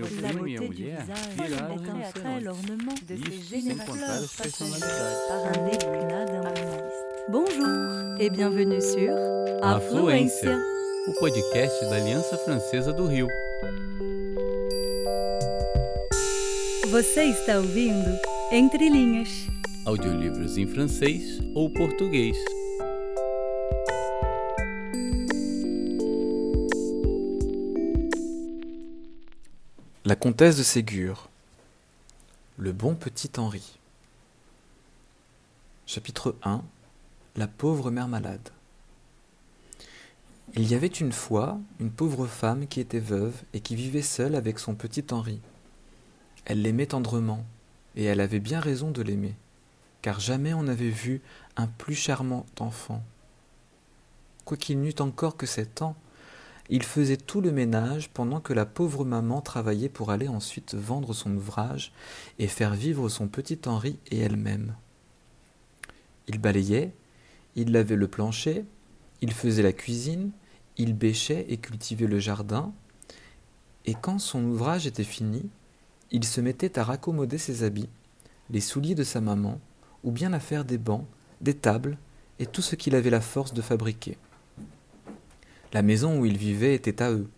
meu primo e minha mulher viraram de Isso, ces sem générations contar as personalidades. par un déclinat d'un humaniste. Bonjour et bienvenue sur Afluência, o podcast da Aliança Francesa do Rio. Você está ouvindo Entre Linhas. Audiolivros em francês ou português. La comtesse de Ségur. Le bon petit Henri. Chapitre 1 La pauvre mère malade. Il y avait une fois une pauvre femme qui était veuve et qui vivait seule avec son petit Henri. Elle l'aimait tendrement, et elle avait bien raison de l'aimer, car jamais on n'avait vu un plus charmant enfant. Quoiqu'il n'eût encore que sept ans, il faisait tout le ménage pendant que la pauvre maman travaillait pour aller ensuite vendre son ouvrage et faire vivre son petit Henri et elle-même. Il balayait, il lavait le plancher, il faisait la cuisine, il bêchait et cultivait le jardin, et quand son ouvrage était fini, il se mettait à raccommoder ses habits, les souliers de sa maman, ou bien à faire des bancs, des tables et tout ce qu'il avait la force de fabriquer. La maison où ils vivaient était à eux.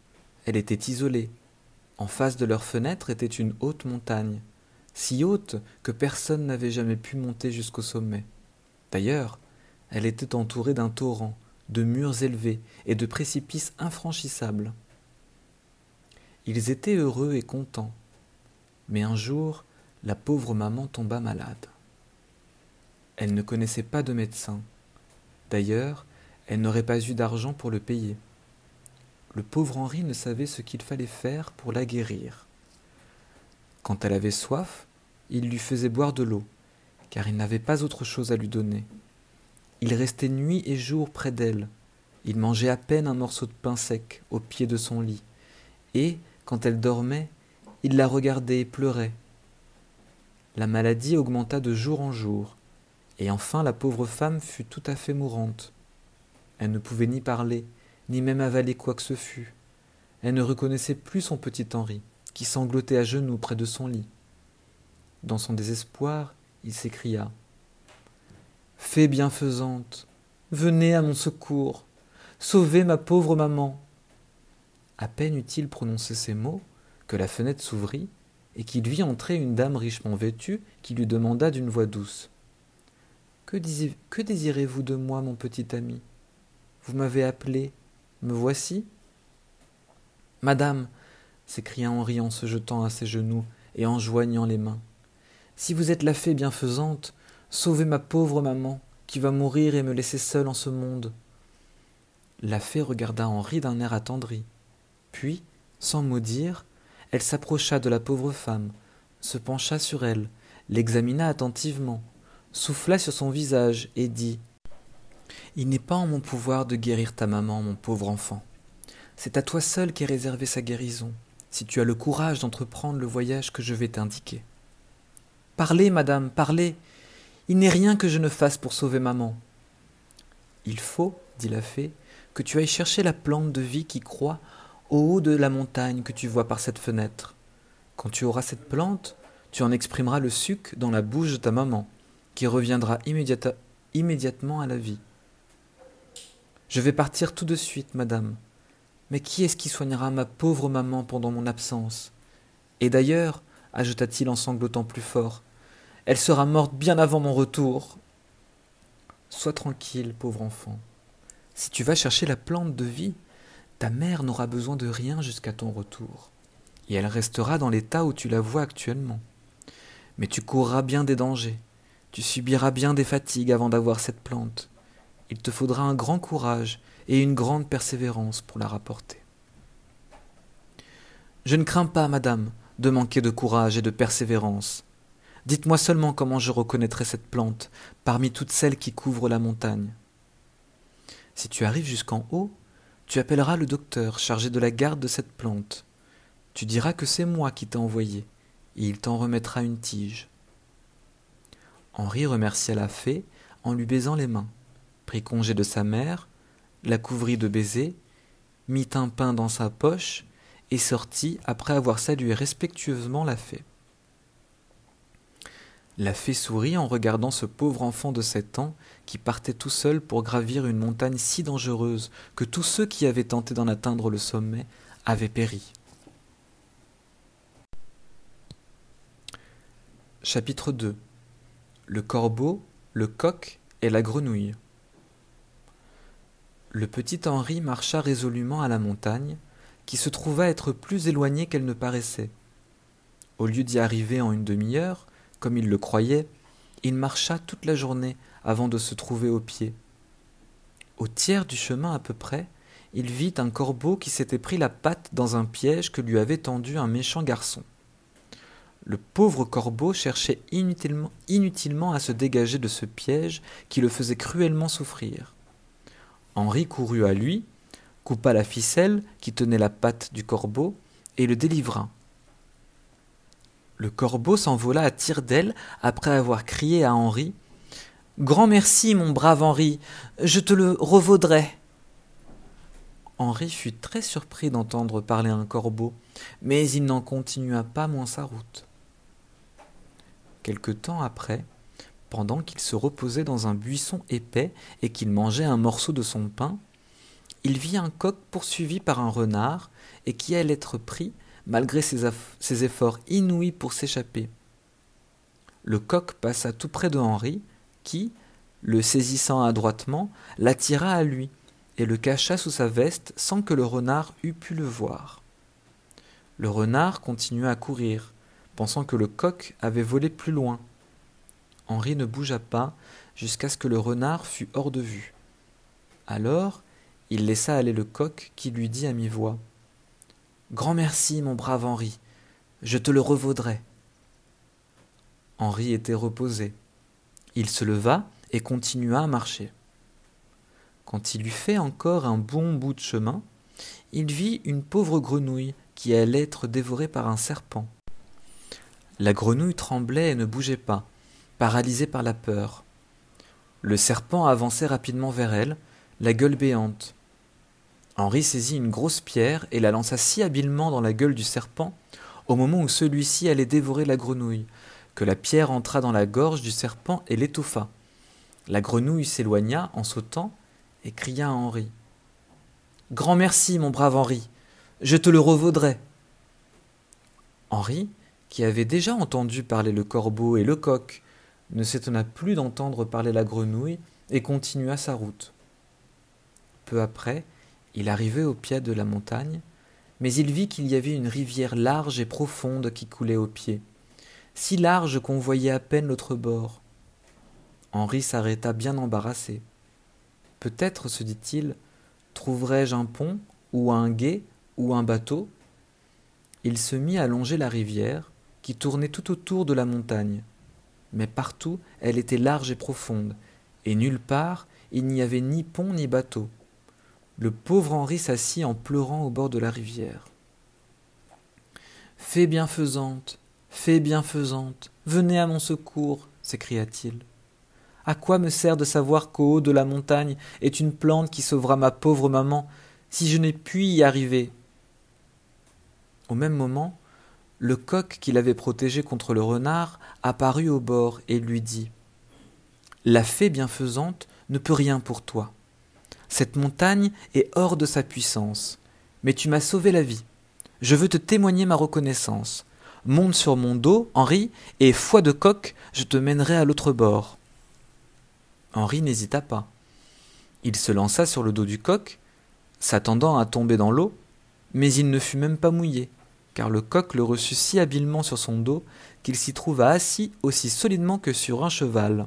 Elle était isolée. En face de leur fenêtre était une haute montagne, si haute que personne n'avait jamais pu monter jusqu'au sommet. D'ailleurs, elle était entourée d'un torrent, de murs élevés et de précipices infranchissables. Ils étaient heureux et contents. Mais un jour, la pauvre maman tomba malade. Elle ne connaissait pas de médecin. D'ailleurs, elle n'aurait pas eu d'argent pour le payer. Le pauvre Henri ne savait ce qu'il fallait faire pour la guérir. Quand elle avait soif, il lui faisait boire de l'eau, car il n'avait pas autre chose à lui donner. Il restait nuit et jour près d'elle. Il mangeait à peine un morceau de pain sec au pied de son lit, et, quand elle dormait, il la regardait et pleurait. La maladie augmenta de jour en jour, et enfin la pauvre femme fut tout à fait mourante. Elle ne pouvait ni parler, ni même avaler quoi que ce fût. Elle ne reconnaissait plus son petit Henri, qui sanglotait à genoux près de son lit. Dans son désespoir, il s'écria Fée bienfaisante, venez à mon secours, sauvez ma pauvre maman. À peine eut-il prononcé ces mots que la fenêtre s'ouvrit et qu'il vit entrer une dame richement vêtue qui lui demanda d'une voix douce Que, désirez-vous de moi, mon petit ami? Vous m'avez appelé, me voici Madame, s'écria Henri en se jetant à ses genoux et en joignant les mains, si vous êtes la fée bienfaisante, sauvez ma pauvre maman, qui va mourir et me laisser seule en ce monde. La fée regarda Henri d'un air attendri. Puis, sans mot dire, elle s'approcha de la pauvre femme, se pencha sur elle, l'examina attentivement, souffla sur son visage et dit Il n'est pas en mon pouvoir de guérir ta maman, mon pauvre enfant. C'est à toi seul qu'est réservée sa guérison, si tu as le courage d'entreprendre le voyage que je vais t'indiquer. Parlez, madame, parlez. Il n'est rien que je ne fasse pour sauver maman. Il faut, dit la fée, que tu ailles chercher la plante de vie qui croît au haut de la montagne que tu vois par cette fenêtre. Quand tu auras cette plante, tu en exprimeras le suc dans la bouche de ta maman, qui reviendra immédiatement à la vie. Je vais partir tout de suite, madame. Mais qui est-ce qui soignera ma pauvre maman pendant mon absence? Et d'ailleurs, ajouta-t-il en sanglotant plus fort, elle sera morte bien avant mon retour. Sois tranquille, pauvre enfant. Si tu vas chercher la plante de vie, ta mère n'aura besoin de rien jusqu'à ton retour, et elle restera dans l'état où tu la vois actuellement. Mais tu courras bien des dangers, tu subiras bien des fatigues avant d'avoir cette plante. Il te faudra un grand courage et une grande persévérance pour la rapporter. Je ne crains pas, madame, de manquer de courage et de persévérance. Dites-moi seulement comment je reconnaîtrai cette plante parmi toutes celles qui couvrent la montagne. Si tu arrives jusqu'en haut, tu appelleras le docteur chargé de la garde de cette plante. Tu diras que c'est moi qui t'ai envoyé, et il t'en remettra une tige. Henri remercia la fée en lui baisant les mains, prit congé de sa mère, la couvrit de baisers, mit un pain dans sa poche et sortit après avoir salué respectueusement la fée. La fée sourit en regardant ce pauvre enfant de sept ans qui partait tout seul pour gravir une montagne si dangereuse que tous ceux qui avaient tenté d'en atteindre le sommet avaient péri. Chapitre 2 Le corbeau, le coq et la grenouille. Le petit Henri marcha résolument à la montagne, qui se trouva être plus éloignée qu'elle ne paraissait. Au lieu d'y arriver en une demi-heure, comme il le croyait, il marcha toute la journée avant de se trouver au pied. Au tiers du chemin à peu près, il vit un corbeau qui s'était pris la patte dans un piège que lui avait tendu un méchant garçon. Le pauvre corbeau cherchait inutilement, inutilement à se dégager de ce piège qui le faisait cruellement souffrir. Henri courut à lui, coupa la ficelle qui tenait la patte du corbeau et le délivra. Le corbeau s'envola à tire-d'aile après avoir crié à Henri Grand merci, mon brave Henri, je te le revaudrai. Henri fut très surpris d'entendre parler un corbeau, mais il n'en continua pas moins sa route. Quelque temps après, pendant qu'il se reposait dans un buisson épais et qu'il mangeait un morceau de son pain, il vit un coq poursuivi par un renard et qui allait être pris malgré ses, efforts inouïs pour s'échapper. Le coq passa tout près de Henri, qui, le saisissant adroitement, l'attira à lui et le cacha sous sa veste sans que le renard eût pu le voir. Le renard continua à courir, pensant que le coq avait volé plus loin. Henri ne bougea pas jusqu'à ce que le renard fût hors de vue. Alors, il laissa aller le coq qui lui dit à mi-voix Grand merci, mon brave Henri, je te le revaudrai. Henri était reposé. Il se leva et continua à marcher. Quand il eut fait encore un bon bout de chemin, il vit une pauvre grenouille qui allait être dévorée par un serpent. La grenouille tremblait et ne bougeait pas, paralysée par la peur. Le serpent avançait rapidement vers elle, la gueule béante. Henri saisit une grosse pierre et la lança si habilement dans la gueule du serpent, au moment où celui-ci allait dévorer la grenouille, que la pierre entra dans la gorge du serpent et l'étouffa. La grenouille s'éloigna en sautant et cria à Henri. Grand merci, mon brave Henri, je te le revaudrai. Henri, qui avait déjà entendu parler le corbeau et le coq, ne s'étonna plus d'entendre parler la grenouille et continua sa route. Peu après, il arrivait au pied de la montagne, mais il vit qu'il y avait une rivière large et profonde qui coulait au pied, si large qu'on voyait à peine l'autre bord. Henri s'arrêta bien embarrassé. Peut-être, se dit-il, trouverai-je un pont, ou un gué, ou un bateau? Il se mit à longer la rivière, qui tournait tout autour de la montagne. Mais partout elle était large et profonde, et nulle part il n'y avait ni pont ni bateau. Le pauvre Henri s'assit en pleurant au bord de la rivière. Fée bienfaisante, fée bienfaisante, venez à mon secours, s'écria-t-il. À quoi me sert de savoir qu'au haut de la montagne est une plante qui sauvera ma pauvre maman si je n'ai pu y arriver? Au même moment, le coq qui l'avait protégé contre le renard apparut au bord et lui dit La fée bienfaisante ne peut rien pour toi. Cette montagne est hors de sa puissance. Mais tu m'as sauvé la vie. Je veux te témoigner ma reconnaissance. Monte sur mon dos, Henri, et foi de coq, je te mènerai à l'autre bord. Henri n'hésita pas. Il se lança sur le dos du coq, s'attendant à tomber dans l'eau, mais il ne fut même pas mouillé, car le coq le reçut si habilement sur son dos qu'il s'y trouva assis aussi solidement que sur un cheval.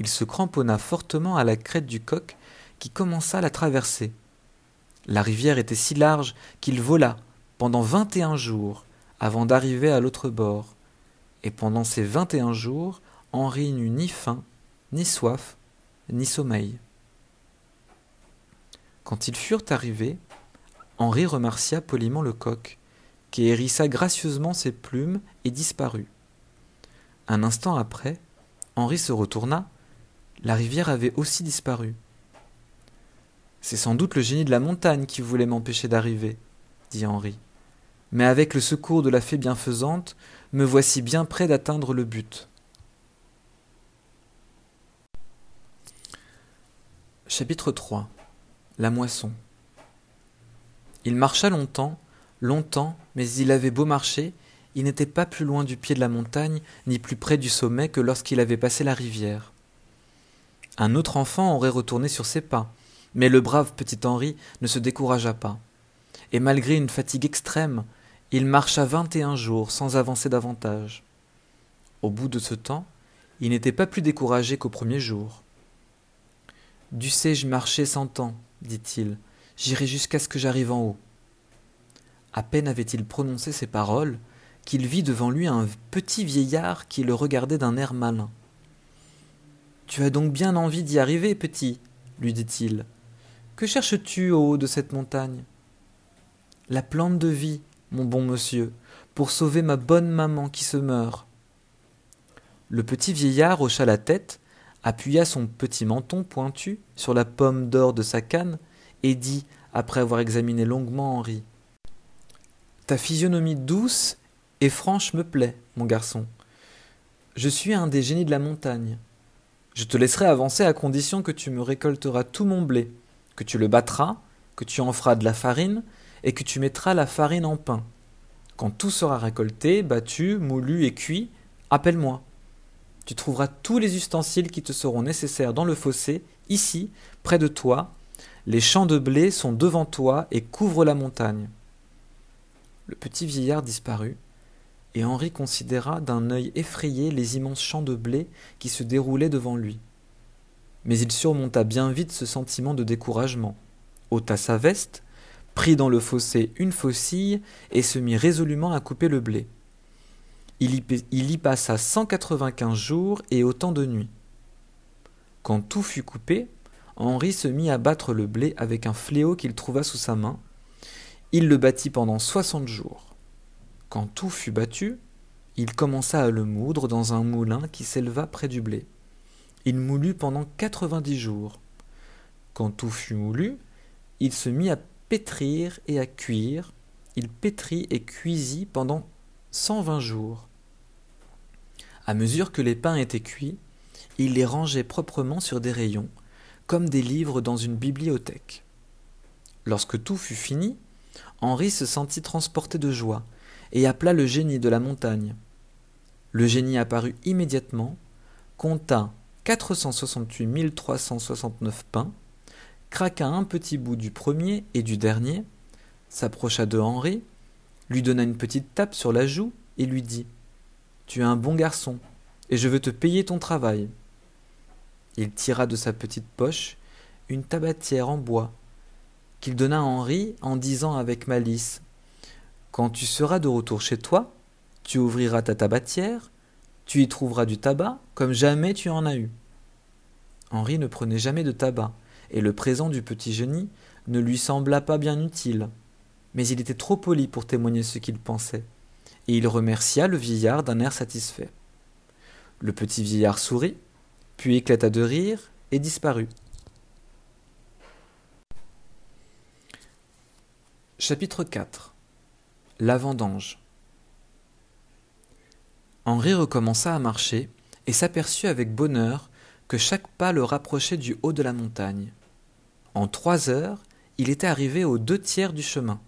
Il se cramponna fortement à la crête du coq qui commença la traverser. La rivière était si large qu'il vola pendant vingt et un jours avant d'arriver à l'autre bord, et pendant ces vingt et un jours, Henri n'eut ni faim, ni soif, ni sommeil. Quand ils furent arrivés, Henri remercia poliment le coq, qui hérissa gracieusement ses plumes et disparut. Un instant après, Henri se retourna, la rivière avait aussi disparu. C'est sans doute le génie de la montagne qui voulait m'empêcher d'arriver, dit Henri. mais avec le secours de la fée bienfaisante, me voici bien près d'atteindre le but. Chapitre 3 La moisson Il marcha longtemps, longtemps, mais il avait beau marcher, il n'était pas plus loin du pied de la montagne, ni plus près du sommet que lorsqu'il avait passé la rivière. Un autre enfant aurait retourné sur ses pas, mais le brave petit Henri ne se découragea pas. Et malgré une fatigue extrême, il marcha vingt et un jours sans avancer davantage. Au bout de ce temps, il n'était pas plus découragé qu'au premier jour. Dussé-je marcher cent ans, dit-il, j'irai jusqu'à ce que j'arrive en haut. À peine avait-il prononcé ces paroles qu'il vit devant lui un petit vieillard qui le regardait d'un air malin. Tu as donc bien envie d'y arriver, petit, lui dit-il. Que cherches-tu au haut de cette montagne La plante de vie, mon bon monsieur, pour sauver ma bonne maman qui se meurt. Le petit vieillard hocha la tête, appuya son petit menton pointu sur la pomme d'or de sa canne, et dit, après avoir examiné longuement Henri. Ta physionomie douce et franche me plaît, mon garçon. Je suis un des génies de la montagne. Je te laisserai avancer à condition que tu me récolteras tout mon blé, que tu le battras, que tu en feras de la farine, et que tu mettras la farine en pain. Quand tout sera récolté, battu, moulu et cuit, appelle-moi. Tu trouveras tous les ustensiles qui te seront nécessaires dans le fossé, ici, près de toi. Les champs de blé sont devant toi et couvrent la montagne. Le petit vieillard disparut, et Henri considéra d'un œil effrayé les immenses champs de blé qui se déroulaient devant lui. Mais il surmonta bien vite ce sentiment de découragement, ôta sa veste, prit dans le fossé une faucille et se mit résolument à couper le blé. Il y, il y passa cent quatre-vingt-quinze jours et autant de nuits. Quand tout fut coupé, Henri se mit à battre le blé avec un fléau qu'il trouva sous sa main. Il le battit pendant soixante jours. Quand tout fut battu, il commença à le moudre dans un moulin qui s'éleva près du blé. Il moulut pendant quatre-vingt-dix jours. Quand tout fut moulu, il se mit à pétrir et à cuire. Il pétrit et cuisit pendant cent vingt jours. À mesure que les pains étaient cuits, il les rangeait proprement sur des rayons, comme des livres dans une bibliothèque. Lorsque tout fut fini, Henri se sentit transporté de joie et appela le génie de la montagne. Le génie apparut immédiatement, compta 468 369 pains, craqua un petit bout du premier et du dernier, s'approcha de Henri, lui donna une petite tape sur la joue et lui dit Tu es un bon garçon, et je veux te payer ton travail. Il tira de sa petite poche une tabatière en bois, qu'il donna à Henri en disant avec malice quand tu seras de retour chez toi, tu ouvriras ta tabatière, tu y trouveras du tabac comme jamais tu en as eu. Henri ne prenait jamais de tabac, et le présent du petit génie ne lui sembla pas bien utile. Mais il était trop poli pour témoigner ce qu'il pensait, et il remercia le vieillard d'un air satisfait. Le petit vieillard sourit, puis éclata de rire et disparut. Chapitre 4 la vendange. Henri recommença à marcher et s'aperçut avec bonheur que chaque pas le rapprochait du haut de la montagne. En trois heures, il était arrivé aux deux tiers du chemin,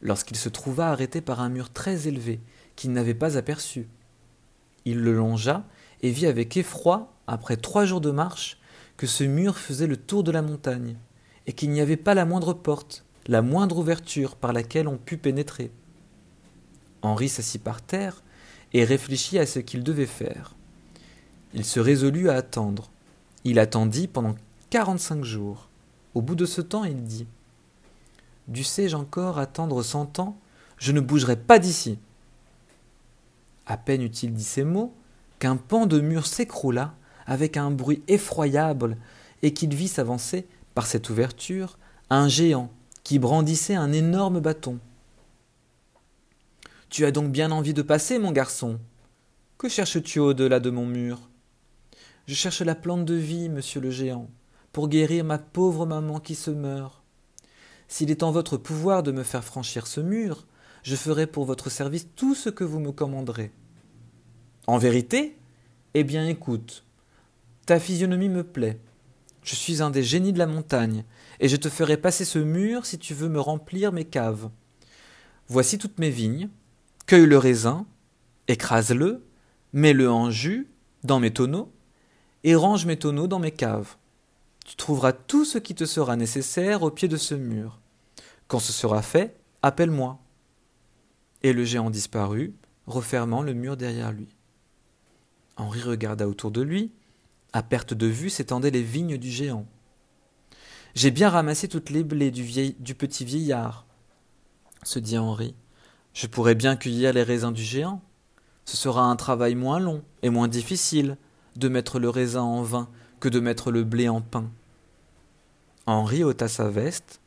lorsqu'il se trouva arrêté par un mur très élevé qu'il n'avait pas aperçu. Il le longea et vit avec effroi, après trois jours de marche, que ce mur faisait le tour de la montagne, et qu'il n'y avait pas la moindre porte, la moindre ouverture par laquelle on pût pénétrer. Henri s'assit par terre et réfléchit à ce qu'il devait faire. Il se résolut à attendre. Il attendit pendant quarante-cinq jours. Au bout de ce temps, il dit Dussé-je encore attendre cent ans? Je ne bougerai pas d'ici. À peine eut-il dit ces mots qu'un pan de mur s'écroula avec un bruit effroyable et qu'il vit s'avancer, par cette ouverture, un géant qui brandissait un énorme bâton. Tu as donc bien envie de passer, mon garçon? Que cherches-tu au-delà de mon mur? Je cherche la plante de vie, monsieur le géant, pour guérir ma pauvre maman qui se meurt. S'il est en votre pouvoir de me faire franchir ce mur, je ferai pour votre service tout ce que vous me commanderez. En vérité? Eh bien écoute, ta physionomie me plaît. Je suis un des génies de la montagne, et je te ferai passer ce mur si tu veux me remplir mes caves. Voici toutes mes vignes, cueille le raisin, écrase-le, mets-le en jus dans mes tonneaux, et range mes tonneaux dans mes caves. Tu trouveras tout ce qui te sera nécessaire au pied de ce mur. Quand ce sera fait, appelle-moi. Et le géant disparut, refermant le mur derrière lui. Henri regarda autour de lui. À perte de vue s'étendaient les vignes du géant. J'ai bien ramassé toutes les blés du, petit vieillard, se dit Henri. Je pourrais bien cueillir les raisins du géant. Ce sera un travail moins long et moins difficile de mettre le raisin en vin que de mettre le blé en pain. Henri ôta sa veste,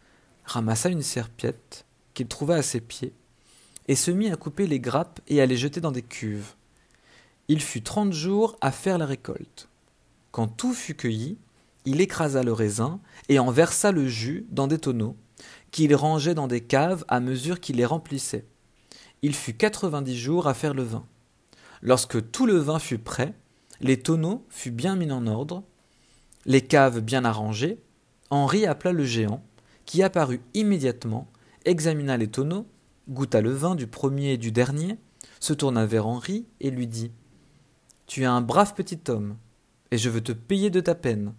ramassa une serpiette qu'il trouva à ses pieds, et se mit à couper les grappes et à les jeter dans des cuves. Il fut trente jours à faire la récolte. Quand tout fut cueilli, il écrasa le raisin et en versa le jus dans des tonneaux, qu'il rangeait dans des caves à mesure qu'il les remplissait. Il fut quatre-vingt-dix jours à faire le vin. Lorsque tout le vin fut prêt, les tonneaux furent bien mis en ordre, les caves bien arrangées, Henri appela le géant, qui apparut immédiatement, examina les tonneaux, goûta le vin du premier et du dernier, se tourna vers Henri et lui dit Tu es un brave petit homme, et je veux te payer de ta peine.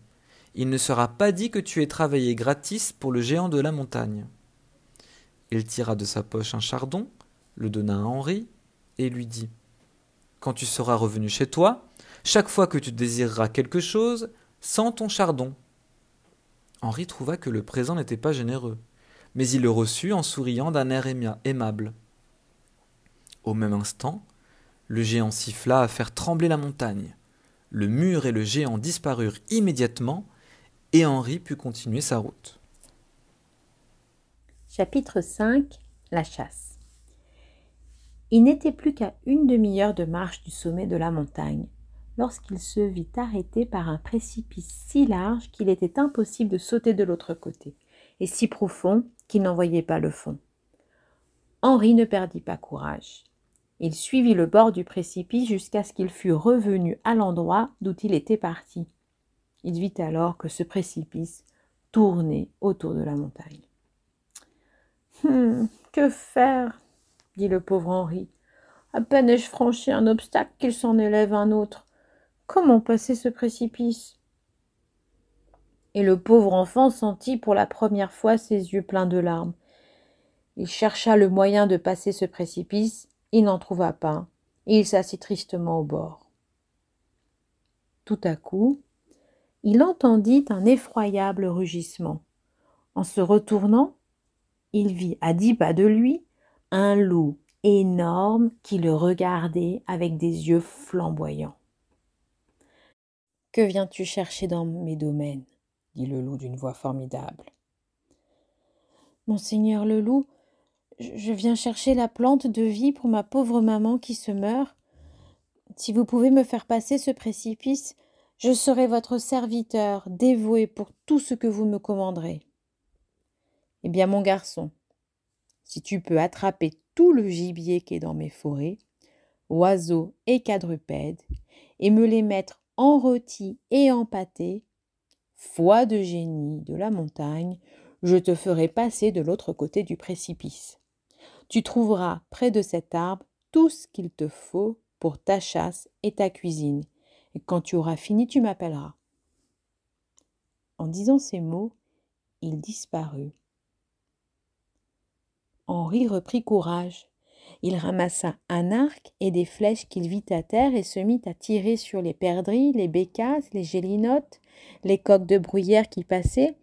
Il ne sera pas dit que tu aies travaillé gratis pour le géant de la montagne. Il tira de sa poche un chardon, le donna à Henri, et lui dit Quand tu seras revenu chez toi, chaque fois que tu désireras quelque chose, sens ton chardon. Henri trouva que le présent n'était pas généreux, mais il le reçut en souriant d'un air aimable. Au même instant, le géant siffla à faire trembler la montagne. Le mur et le géant disparurent immédiatement, et Henri put continuer sa route. Chapitre 5 La chasse. Il n'était plus qu'à une demi-heure de marche du sommet de la montagne lorsqu'il se vit arrêté par un précipice si large qu'il était impossible de sauter de l'autre côté, et si profond qu'il n'en voyait pas le fond. Henri ne perdit pas courage. Il suivit le bord du précipice jusqu'à ce qu'il fût revenu à l'endroit d'où il était parti. Il vit alors que ce précipice tournait autour de la montagne. Hum, que faire? dit le pauvre Henri. À peine ai-je franchi un obstacle qu'il s'en élève un autre. Comment passer ce précipice? Et le pauvre enfant sentit pour la première fois ses yeux pleins de larmes. Il chercha le moyen de passer ce précipice, il n'en trouva pas, et il s'assit tristement au bord. Tout à coup, il entendit un effroyable rugissement. En se retournant, il vit à dix pas de lui un loup énorme qui le regardait avec des yeux flamboyants. Que viens-tu chercher dans mes domaines? dit le loup d'une voix formidable. Monseigneur le loup, je viens chercher la plante de vie pour ma pauvre maman qui se meurt. Si vous pouvez me faire passer ce précipice, je serai votre serviteur, dévoué pour tout ce que vous me commanderez. Eh bien, mon garçon, si tu peux attraper tout le gibier qui est dans mes forêts, oiseaux et quadrupèdes, et me les mettre en rôti et en pâté, foi de génie de la montagne, je te ferai passer de l'autre côté du précipice. Tu trouveras près de cet arbre tout ce qu'il te faut pour ta chasse et ta cuisine, et quand tu auras fini, tu m'appelleras. En disant ces mots, il disparut. Henri reprit courage. Il ramassa un arc et des flèches qu'il vit à terre et se mit à tirer sur les perdrix, les bécasses, les gélinottes, les coques de bruyère qui passaient.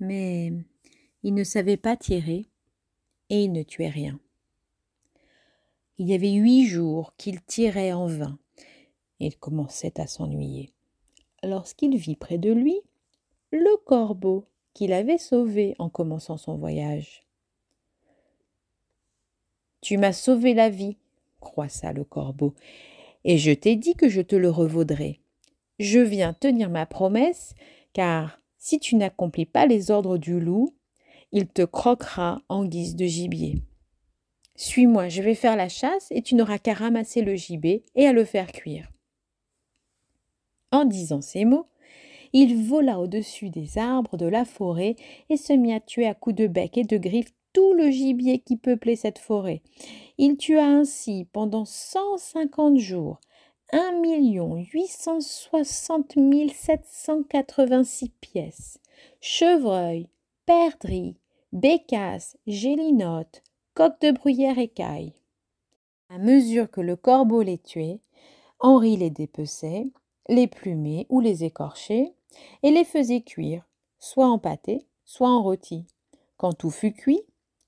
Mais il ne savait pas tirer et il ne tuait rien. Il y avait huit jours qu'il tirait en vain. Et il commençait à s'ennuyer. Lorsqu'il vit près de lui le corbeau qu'il avait sauvé en commençant son voyage. Tu m'as sauvé la vie, croissa le corbeau, et je t'ai dit que je te le revaudrais. Je viens tenir ma promesse, car si tu n'accomplis pas les ordres du loup, il te croquera en guise de gibier. Suis-moi, je vais faire la chasse et tu n'auras qu'à ramasser le gibet et à le faire cuire. En disant ces mots, il vola au-dessus des arbres de la forêt et se mit à tuer à coups de bec et de griffes tout le gibier qui peuplait cette forêt. Il tua ainsi pendant cent cinquante jours un million huit cent soixante mille sept cent quatre-vingt-six pièces, chevreuils, perdrix, bécasses, gélinottes, coques de bruyère et cailles. À mesure que le corbeau les tuait, Henri les dépeçait, les plumait ou les écorchait, et les faisait cuire, soit en pâté, soit en rôti. Quand tout fut cuit,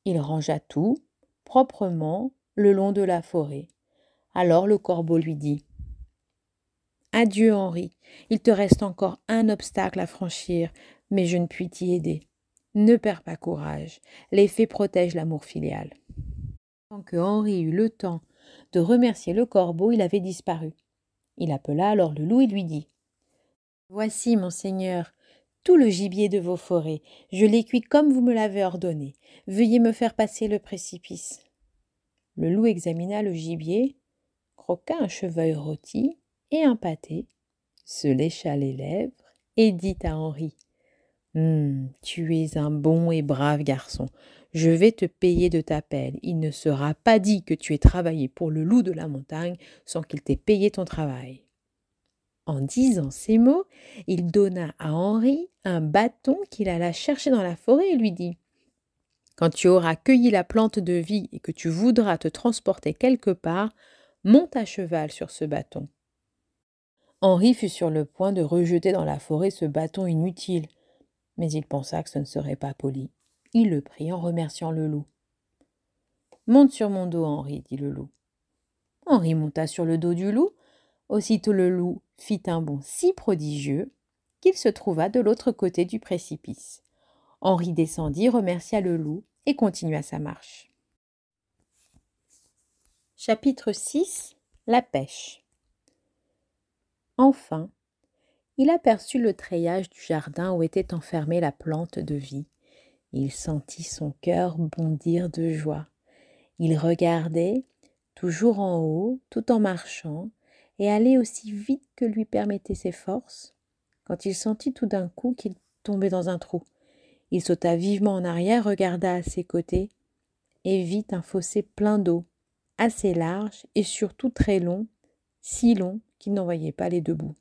il rangea tout, proprement, le long de la forêt. Alors le corbeau lui dit Adieu, Henri, il te reste encore un obstacle à franchir, mais je ne puis t'y aider. Ne perds pas courage, les fées protègent l'amour filial. Quand que Henri eut le temps de remercier le corbeau, il avait disparu. Il appela alors le loup et lui dit Voici, monseigneur, tout le gibier de vos forêts. Je l'ai cuit comme vous me l'avez ordonné. Veuillez me faire passer le précipice. Le loup examina le gibier, croqua un cheveuil rôti et un pâté, se lécha les lèvres et dit à Henri hum, Tu es un bon et brave garçon. Je vais te payer de ta peine. Il ne sera pas dit que tu aies travaillé pour le loup de la montagne sans qu'il t'ait payé ton travail. En disant ces mots, il donna à Henri un bâton qu'il alla chercher dans la forêt et lui dit Quand tu auras cueilli la plante de vie et que tu voudras te transporter quelque part, monte à cheval sur ce bâton. Henri fut sur le point de rejeter dans la forêt ce bâton inutile, mais il pensa que ce ne serait pas poli. Il le prit en remerciant le loup. Monte sur mon dos, Henri, dit le loup. Henri monta sur le dos du loup. Aussitôt le loup fit un bond si prodigieux qu'il se trouva de l'autre côté du précipice. Henri descendit, remercia le loup et continua sa marche. Chapitre 6 La pêche Enfin, il aperçut le treillage du jardin où était enfermée la plante de vie. Il sentit son cœur bondir de joie. Il regardait, toujours en haut, tout en marchant, et allait aussi vite que lui permettaient ses forces, quand il sentit tout d'un coup qu'il tombait dans un trou. Il sauta vivement en arrière, regarda à ses côtés, et vit un fossé plein d'eau, assez large et surtout très long, si long qu'il n'en voyait pas les deux bouts.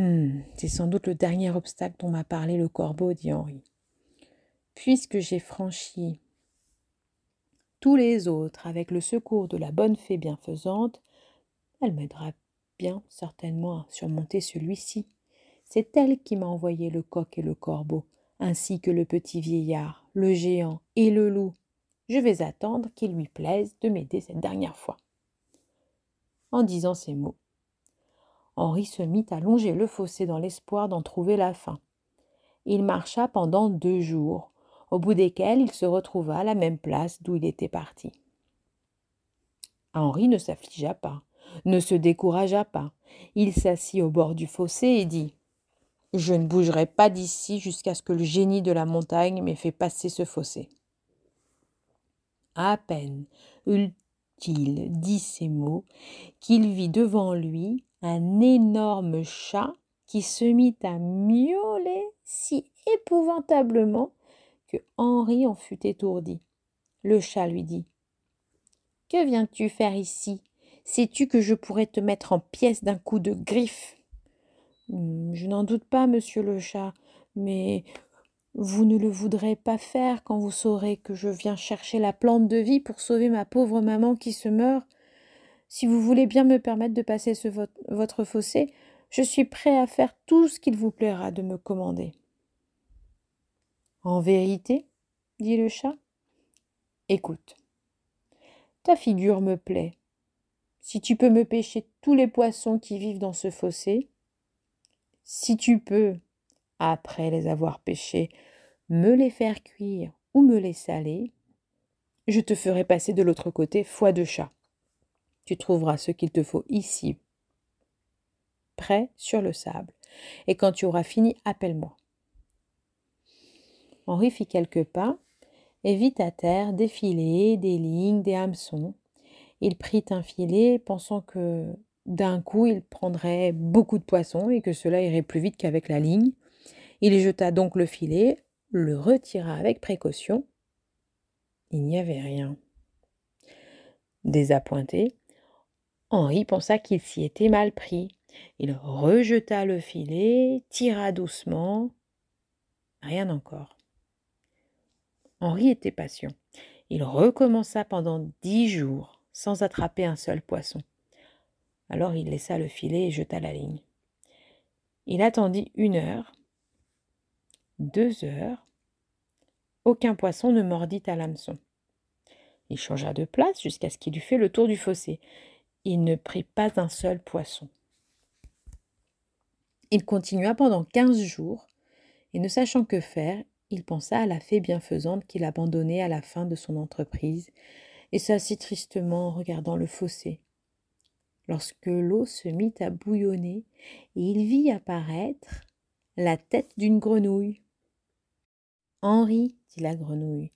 Hum, c'est sans doute le dernier obstacle dont m'a parlé le corbeau, dit Henri. Puisque j'ai franchi tous les autres avec le secours de la bonne fée bienfaisante, elle m'aidera bien certainement à surmonter celui-ci. C'est elle qui m'a envoyé le coq et le corbeau, ainsi que le petit vieillard, le géant et le loup. Je vais attendre qu'il lui plaise de m'aider cette dernière fois. En disant ces mots, Henri se mit à longer le fossé dans l'espoir d'en trouver la fin. Il marcha pendant deux jours, au bout desquels il se retrouva à la même place d'où il était parti. Henri ne s'affligea pas ne se découragea pas. Il s'assit au bord du fossé et dit Je ne bougerai pas d'ici jusqu'à ce que le génie de la montagne m'ait fait passer ce fossé. À peine eut-il dit ces mots qu'il vit devant lui un énorme chat qui se mit à miauler si épouvantablement que Henri en fut étourdi. Le chat lui dit Que viens-tu faire ici? Sais-tu que je pourrais te mettre en pièces d'un coup de griffe? Hmm, Je n'en doute pas, monsieur le chat, mais vous ne le voudrez pas faire quand vous saurez que je viens chercher la plante de vie pour sauver ma pauvre maman qui se meurt. Si vous voulez bien me permettre de passer ce votre fossé, je suis prêt à faire tout ce qu'il vous plaira de me commander. En vérité, dit le chat, écoute, ta figure me plaît, si tu peux me pêcher tous les poissons qui vivent dans ce fossé, si tu peux, après les avoir pêchés, me les faire cuire ou me les saler, je te ferai passer de l'autre côté foi de chat. Tu trouveras ce qu'il te faut ici, prêt sur le sable, et quand tu auras fini, appelle-moi. Henri fit quelques pas, et vit à terre des filets, des lignes, des hameçons. Il prit un filet, pensant que d'un coup il prendrait beaucoup de poissons et que cela irait plus vite qu'avec la ligne. Il jeta donc le filet, le retira avec précaution. Il n'y avait rien. Désappointé, Henri pensa qu'il s'y était mal pris. Il rejeta le filet, tira doucement. Rien encore. Henri était patient. Il recommença pendant dix jours sans attraper un seul poisson. Alors il laissa le filet et jeta la ligne. Il attendit une heure, deux heures. Aucun poisson ne mordit à l'hameçon. Il changea de place jusqu'à ce qu'il eût fait le tour du fossé. Il ne prit pas un seul poisson. Il continua pendant quinze jours, et ne sachant que faire, il pensa à la fée bienfaisante qu'il abandonnait à la fin de son entreprise, et s'assit tristement en regardant le fossé. Lorsque l'eau se mit à bouillonner, et il vit apparaître la tête d'une grenouille. Henri, dit la grenouille,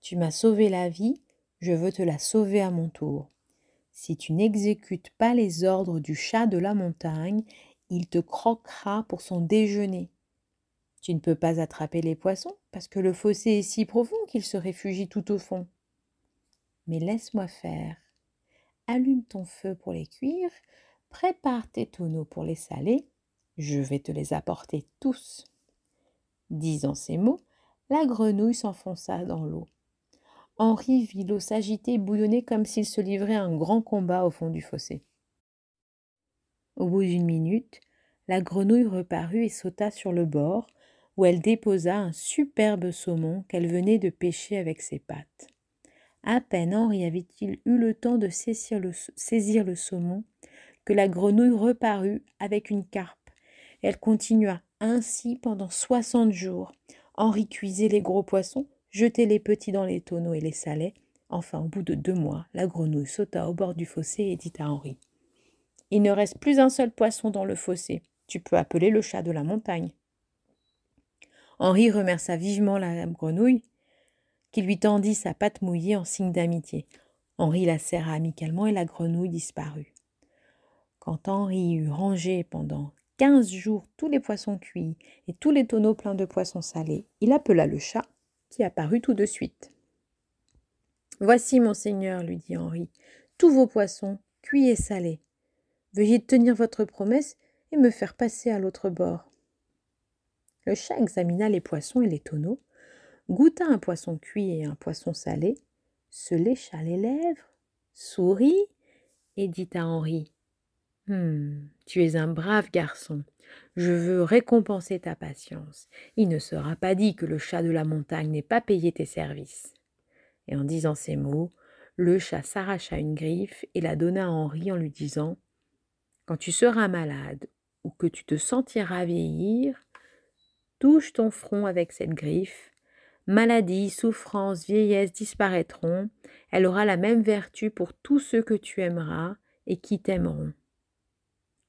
tu m'as sauvé la vie, je veux te la sauver à mon tour. Si tu n'exécutes pas les ordres du chat de la montagne, il te croquera pour son déjeuner. Tu ne peux pas attraper les poissons, parce que le fossé est si profond qu'ils se réfugient tout au fond. Mais laisse-moi faire. Allume ton feu pour les cuire, prépare tes tonneaux pour les saler, je vais te les apporter tous. Disant ces mots, la grenouille s'enfonça dans l'eau. Henri vit l'eau s'agiter et bouillonner comme s'il se livrait à un grand combat au fond du fossé. Au bout d'une minute, la grenouille reparut et sauta sur le bord, où elle déposa un superbe saumon qu'elle venait de pêcher avec ses pattes. À peine Henri avait-il eu le temps de saisir le, saisir le saumon que la grenouille reparut avec une carpe. Elle continua ainsi pendant soixante jours. Henri cuisait les gros poissons, jetait les petits dans les tonneaux et les salait. Enfin, au bout de deux mois, la grenouille sauta au bord du fossé et dit à Henri Il ne reste plus un seul poisson dans le fossé. Tu peux appeler le chat de la montagne. Henri remercia vivement la grenouille, qui lui tendit sa patte mouillée en signe d'amitié. Henri la serra amicalement et la grenouille disparut. Quand Henri eut rangé pendant quinze jours tous les poissons cuits et tous les tonneaux pleins de poissons salés, il appela le chat, qui apparut tout de suite. Voici, monseigneur, lui dit Henri, tous vos poissons, cuits et salés. Veuillez tenir votre promesse et me faire passer à l'autre bord. Le chat examina les poissons et les tonneaux, goûta un poisson cuit et un poisson salé, se lécha les lèvres, sourit et dit à Henri Hum, tu es un brave garçon. Je veux récompenser ta patience. Il ne sera pas dit que le chat de la montagne n'ait pas payé tes services. Et en disant ces mots, le chat s'arracha une griffe et la donna à Henri en lui disant Quand tu seras malade ou que tu te sentiras vieillir, touche ton front avec cette griffe. Maladie, souffrance, vieillesse disparaîtront. Elle aura la même vertu pour tous ceux que tu aimeras et qui t'aimeront.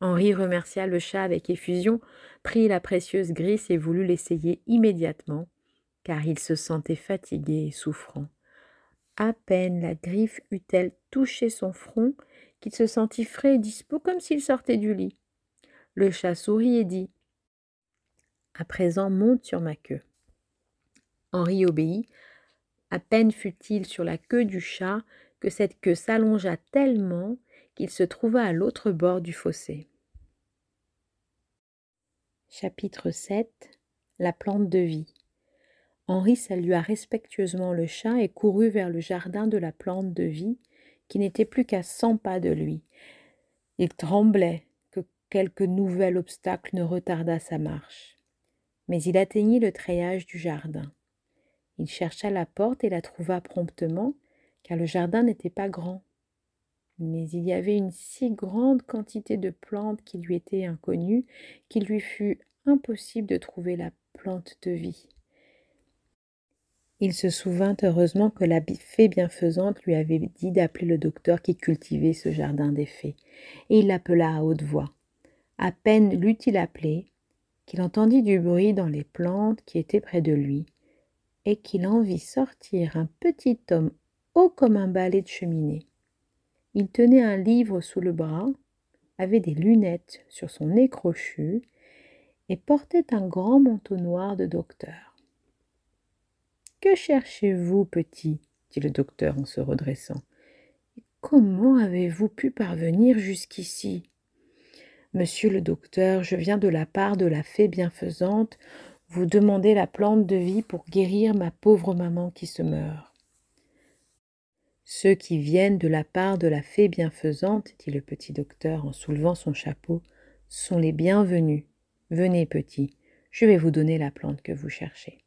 Henri remercia le chat avec effusion, prit la précieuse griffe et voulut l'essayer immédiatement, car il se sentait fatigué et souffrant. À peine la griffe eut-elle touché son front qu'il se sentit frais et dispos comme s'il sortait du lit. Le chat sourit et dit à présent monte sur ma queue. Henri obéit. À peine fut-il sur la queue du chat que cette queue s'allongea tellement qu'il se trouva à l'autre bord du fossé. Chapitre 7 La plante de vie Henri salua respectueusement le chat et courut vers le jardin de la plante de vie, qui n'était plus qu'à cent pas de lui. Il tremblait que quelque nouvel obstacle ne retardât sa marche mais il atteignit le treillage du jardin. Il chercha la porte et la trouva promptement, car le jardin n'était pas grand. Mais il y avait une si grande quantité de plantes qui lui étaient inconnues qu'il lui fut impossible de trouver la plante de vie. Il se souvint heureusement que la fée bienfaisante lui avait dit d'appeler le docteur qui cultivait ce jardin des fées, et il l'appela à haute voix. À peine l'eut-il appelé qu'il entendit du bruit dans les plantes qui étaient près de lui. et qu'il en vit sortir un petit homme haut comme un balai de cheminée. Il tenait un livre sous le bras, avait des lunettes sur son nez crochu et portait un grand manteau noir de docteur. Que cherchez-vous, petit? dit le docteur en se redressant. Comment avez-vous pu parvenir jusqu'ici Monsieur le docteur, je viens de la part de la fée bienfaisante vous demander la plante de vie pour guérir ma pauvre maman qui se meurt. Ceux qui viennent de la part de la fée bienfaisante, dit le petit docteur en soulevant son chapeau, sont les bienvenus. Venez, petit, je vais vous donner la plante que vous cherchez.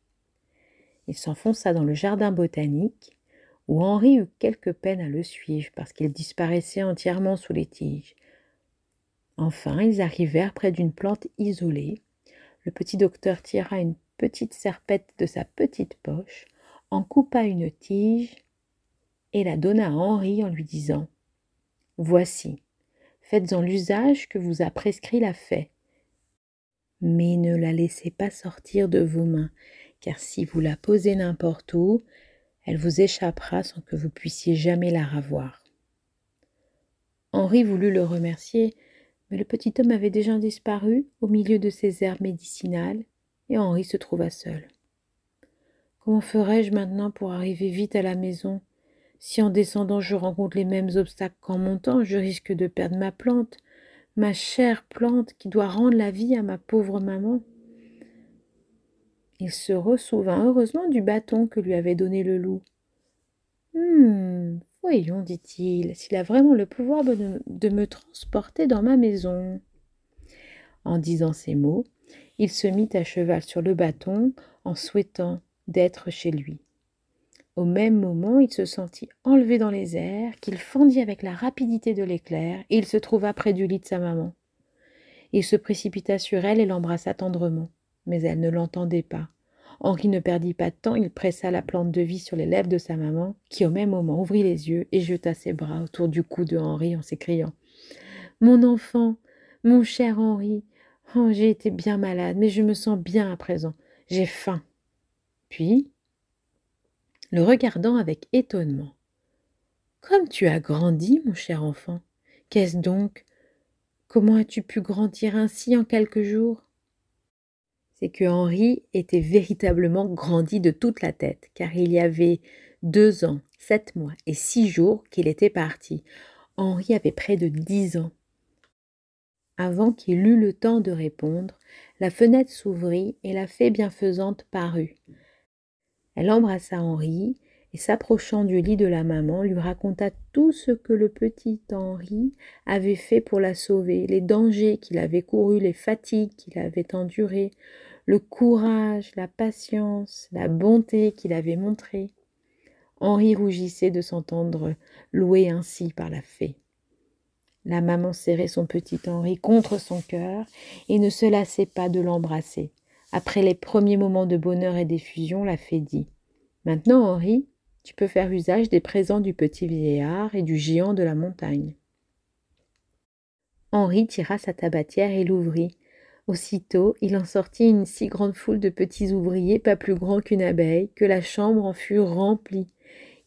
Il s'enfonça dans le jardin botanique, où Henri eut quelque peine à le suivre parce qu'il disparaissait entièrement sous les tiges. Enfin, ils arrivèrent près d'une plante isolée. Le petit docteur tira une petite serpette de sa petite poche, en coupa une tige et la donna à Henri en lui disant Voici, faites-en l'usage que vous a prescrit la fée. Mais ne la laissez pas sortir de vos mains, car si vous la posez n'importe où, elle vous échappera sans que vous puissiez jamais la ravoir. Henri voulut le remercier, mais le petit homme avait déjà disparu au milieu de ses herbes médicinales, et Henri se trouva seul. Comment ferais-je maintenant pour arriver vite à la maison? Si en descendant je rencontre les mêmes obstacles qu'en montant, je risque de perdre ma plante, ma chère plante qui doit rendre la vie à ma pauvre maman. Il se ressouvint heureusement du bâton que lui avait donné le loup. Hum, Voyons, dit-il, s'il a vraiment le pouvoir de me transporter dans ma maison. En disant ces mots, il se mit à cheval sur le bâton en souhaitant d'être chez lui. Au même moment, il se sentit enlevé dans les airs, qu'il fendit avec la rapidité de l'éclair, et il se trouva près du lit de sa maman. Il se précipita sur elle et l'embrassa tendrement, mais elle ne l'entendait pas. Henri ne perdit pas de temps, il pressa la plante de vie sur les lèvres de sa maman, qui au même moment ouvrit les yeux et jeta ses bras autour du cou de Henri en s'écriant Mon enfant, mon cher Henri, oh, j'ai été bien malade, mais je me sens bien à présent. J'ai faim. Puis, le regardant avec étonnement. Comme tu as grandi, mon cher enfant. Qu'est-ce donc Comment as-tu pu grandir ainsi en quelques jours? C'est que Henri était véritablement grandi de toute la tête, car il y avait deux ans, sept mois et six jours qu'il était parti. Henri avait près de dix ans. Avant qu'il eût le temps de répondre, la fenêtre s'ouvrit et la fée bienfaisante parut. Elle embrassa Henri et s'approchant du lit de la maman, lui raconta tout ce que le petit Henri avait fait pour la sauver, les dangers qu'il avait courus, les fatigues qu'il avait endurées, le courage, la patience, la bonté qu'il avait montrée. Henri rougissait de s'entendre louer ainsi par la fée. La maman serrait son petit Henri contre son cœur et ne se lassait pas de l'embrasser. Après les premiers moments de bonheur et d'effusion, la fée dit Maintenant, Henri, tu peux faire usage des présents du petit vieillard et du géant de la montagne. Henri tira sa tabatière et l'ouvrit. Aussitôt, il en sortit une si grande foule de petits ouvriers, pas plus grands qu'une abeille, que la chambre en fut remplie.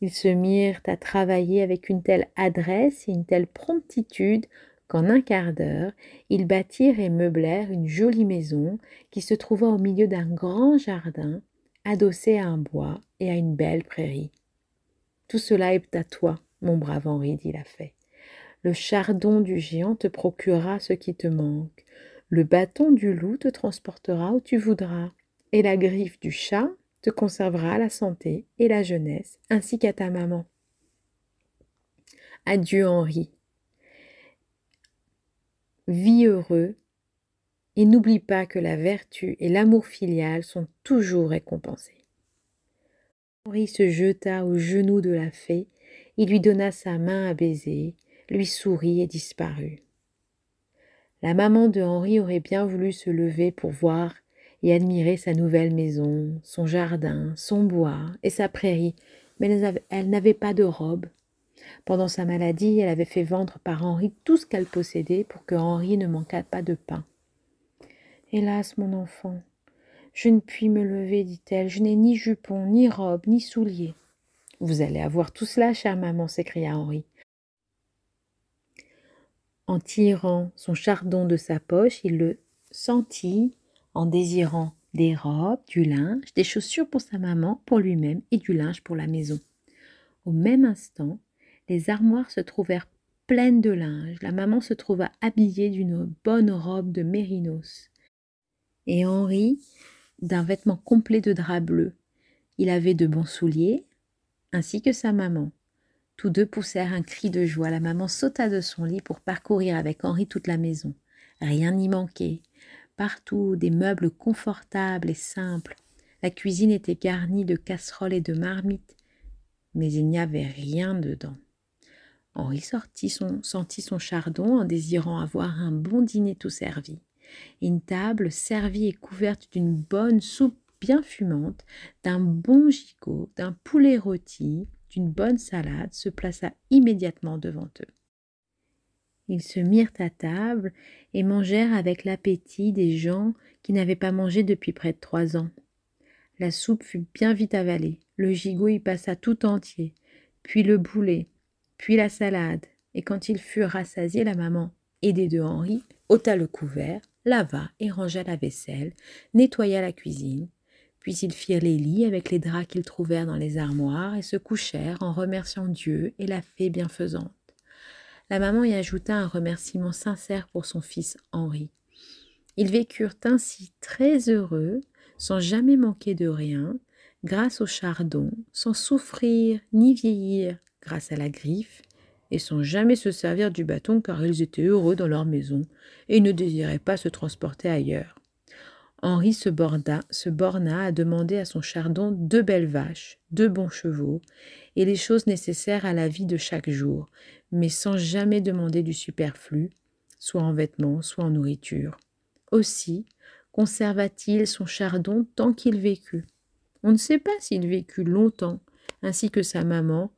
Ils se mirent à travailler avec une telle adresse et une telle promptitude qu'en un quart d'heure, ils bâtirent et meublèrent une jolie maison qui se trouva au milieu d'un grand jardin, adossé à un bois et à une belle prairie. Tout cela est à toi, mon brave Henri, dit la fée. Le chardon du géant te procurera ce qui te manque. Le bâton du loup te transportera où tu voudras, et la griffe du chat te conservera la santé et la jeunesse, ainsi qu'à ta maman. Adieu Henri. Vis heureux, et n'oublie pas que la vertu et l'amour filial sont toujours récompensés. Henri se jeta aux genoux de la fée, il lui donna sa main à baiser, lui sourit et disparut. La maman de Henri aurait bien voulu se lever pour voir et admirer sa nouvelle maison, son jardin, son bois et sa prairie, mais elle n'avait pas de robe. Pendant sa maladie, elle avait fait vendre par Henri tout ce qu'elle possédait pour que Henri ne manquât pas de pain. Hélas, mon enfant, Je ne puis me lever, dit-elle. Je n'ai ni jupon, ni robe, ni souliers. Vous allez avoir tout cela, chère maman, s'écria Henri. En tirant son chardon de sa poche, il le sentit en désirant des robes, du linge, des chaussures pour sa maman, pour lui-même et du linge pour la maison. Au même instant, les armoires se trouvèrent pleines de linge. La maman se trouva habillée d'une bonne robe de mérinos. Et Henri d'un vêtement complet de drap bleu. Il avait de bons souliers, ainsi que sa maman. Tous deux poussèrent un cri de joie. La maman sauta de son lit pour parcourir avec Henri toute la maison. Rien n'y manquait. Partout, des meubles confortables et simples. La cuisine était garnie de casseroles et de marmites, mais il n'y avait rien dedans. Henri sortit son, sentit son chardon en désirant avoir un bon dîner tout servi. Une table servie et couverte d'une bonne soupe bien fumante, d'un bon gigot, d'un poulet rôti, d'une bonne salade se plaça immédiatement devant eux. Ils se mirent à table et mangèrent avec l'appétit des gens qui n'avaient pas mangé depuis près de trois ans. La soupe fut bien vite avalée, le gigot y passa tout entier, puis le boulet, puis la salade, et quand ils furent rassasiés, la maman, aidée de Henri, ôta le couvert, lava et rangea la vaisselle, nettoya la cuisine, puis ils firent les lits avec les draps qu'ils trouvèrent dans les armoires et se couchèrent en remerciant Dieu et la fée bienfaisante. La maman y ajouta un remerciement sincère pour son fils Henri. Ils vécurent ainsi très heureux, sans jamais manquer de rien, grâce au chardon, sans souffrir ni vieillir grâce à la griffe, et sans jamais se servir du bâton car ils étaient heureux dans leur maison et ne désiraient pas se transporter ailleurs. Henri se, se borna à demander à son chardon deux belles vaches, deux bons chevaux, et les choses nécessaires à la vie de chaque jour, mais sans jamais demander du superflu, soit en vêtements, soit en nourriture. Aussi conserva-t-il son chardon tant qu'il vécut. On ne sait pas s'il vécut longtemps, ainsi que sa maman.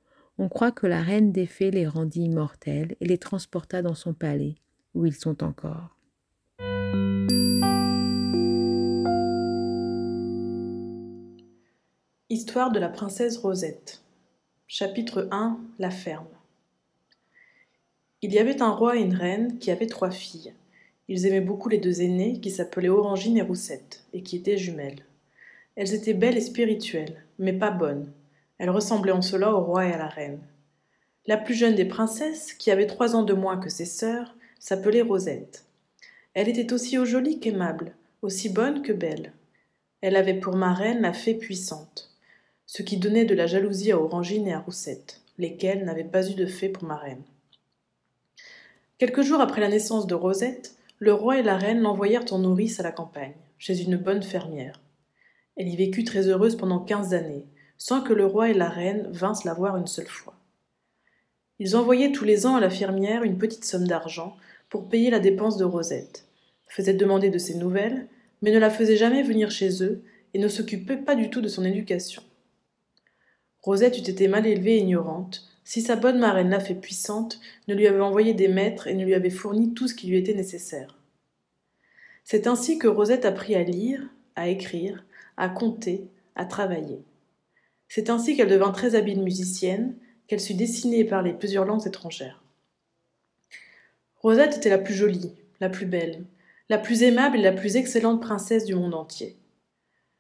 On croit que la reine des fées les rendit immortels et les transporta dans son palais, où ils sont encore. Histoire de la princesse Rosette. Chapitre 1 La ferme. Il y avait un roi et une reine qui avaient trois filles. Ils aimaient beaucoup les deux aînées qui s'appelaient Orangine et Roussette et qui étaient jumelles. Elles étaient belles et spirituelles, mais pas bonnes. Elles ressemblaient en cela au roi et à la reine. La plus jeune des princesses, qui avait trois ans de moins que ses sœurs, s'appelait Rosette. Elle était aussi jolie qu'aimable, aussi bonne que belle. Elle avait pour marraine la fée puissante ce qui donnait de la jalousie à Orangine et à Roussette, lesquelles n'avaient pas eu de fée pour marraine. Quelques jours après la naissance de Rosette, le roi et la reine l'envoyèrent en nourrice à la campagne, chez une bonne fermière. Elle y vécut très heureuse pendant quinze années, sans que le roi et la reine vinssent la voir une seule fois. Ils envoyaient tous les ans à la fermière une petite somme d'argent pour payer la dépense de Rosette, faisaient demander de ses nouvelles, mais ne la faisaient jamais venir chez eux et ne s'occupaient pas du tout de son éducation. Rosette eût été mal élevée et ignorante, si sa bonne marraine la fée puissante ne lui avait envoyé des maîtres et ne lui avait fourni tout ce qui lui était nécessaire. C'est ainsi que Rosette apprit à lire, à écrire, à compter, à travailler. C'est ainsi qu'elle devint très habile musicienne, qu'elle sut dessiner et parler plusieurs langues étrangères. Rosette était la plus jolie, la plus belle, la plus aimable et la plus excellente princesse du monde entier.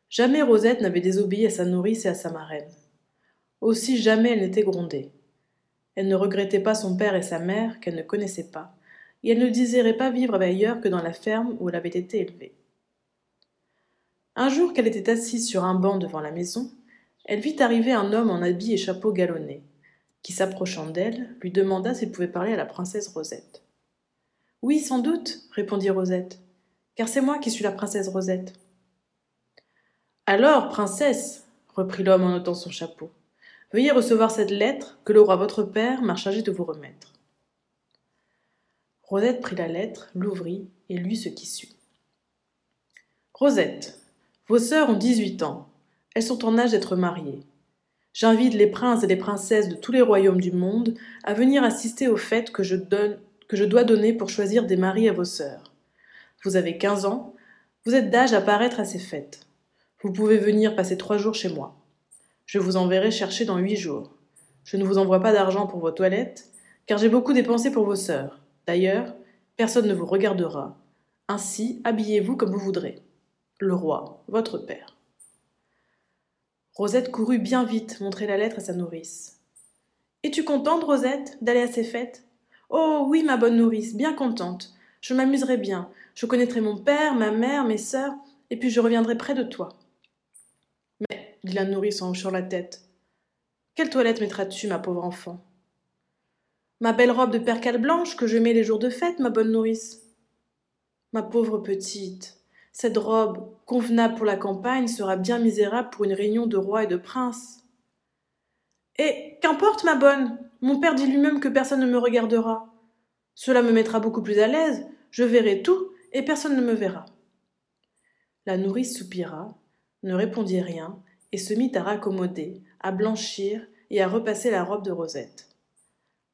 Jamais Rosette n'avait désobéi à sa nourrice et à sa marraine. Aussi jamais elle n'était grondée. Elle ne regrettait pas son père et sa mère, qu'elle ne connaissait pas, et elle ne désirait pas vivre ailleurs que dans la ferme où elle avait été élevée. Un jour qu'elle était assise sur un banc devant la maison, elle vit arriver un homme en habit et chapeau galonné, qui, s'approchant d'elle, lui demanda s'il pouvait parler à la princesse Rosette. Oui, sans doute, répondit Rosette, car c'est moi qui suis la princesse Rosette. Alors, princesse, reprit l'homme en ôtant son chapeau, Veuillez recevoir cette lettre que le roi votre père m'a chargé de vous remettre. Rosette prit la lettre, l'ouvrit et lut ce qui suit. Rosette, vos sœurs ont dix-huit ans. Elles sont en âge d'être mariées. J'invite les princes et les princesses de tous les royaumes du monde à venir assister aux fêtes que je, dois donner pour choisir des maris à vos sœurs. Vous avez quinze ans, vous êtes d'âge à paraître à ces fêtes. Vous pouvez venir passer trois jours chez moi. Je vous enverrai chercher dans huit jours. Je ne vous envoie pas d'argent pour vos toilettes, car j'ai beaucoup dépensé pour vos sœurs. D'ailleurs, personne ne vous regardera. Ainsi, habillez-vous comme vous voudrez. Le roi, votre père. Rosette courut bien vite montrer la lettre à sa nourrice. Es-tu contente, Rosette, d'aller à ces fêtes? Oh oui, ma bonne nourrice, bien contente. Je m'amuserai bien. Je connaîtrai mon père, ma mère, mes sœurs, et puis je reviendrai près de toi. Mais, dit la nourrice en hochant la tête, quelle toilette mettras-tu, ma pauvre enfant Ma belle robe de percale blanche que je mets les jours de fête, ma bonne nourrice. Ma pauvre petite, cette robe, convenable pour la campagne, sera bien misérable pour une réunion de rois et de princes. Et qu'importe, ma bonne, mon père dit lui-même que personne ne me regardera. Cela me mettra beaucoup plus à l'aise, je verrai tout, et personne ne me verra. La nourrice soupira, ne répondit rien, et se mit à raccommoder, à blanchir et à repasser la robe de Rosette.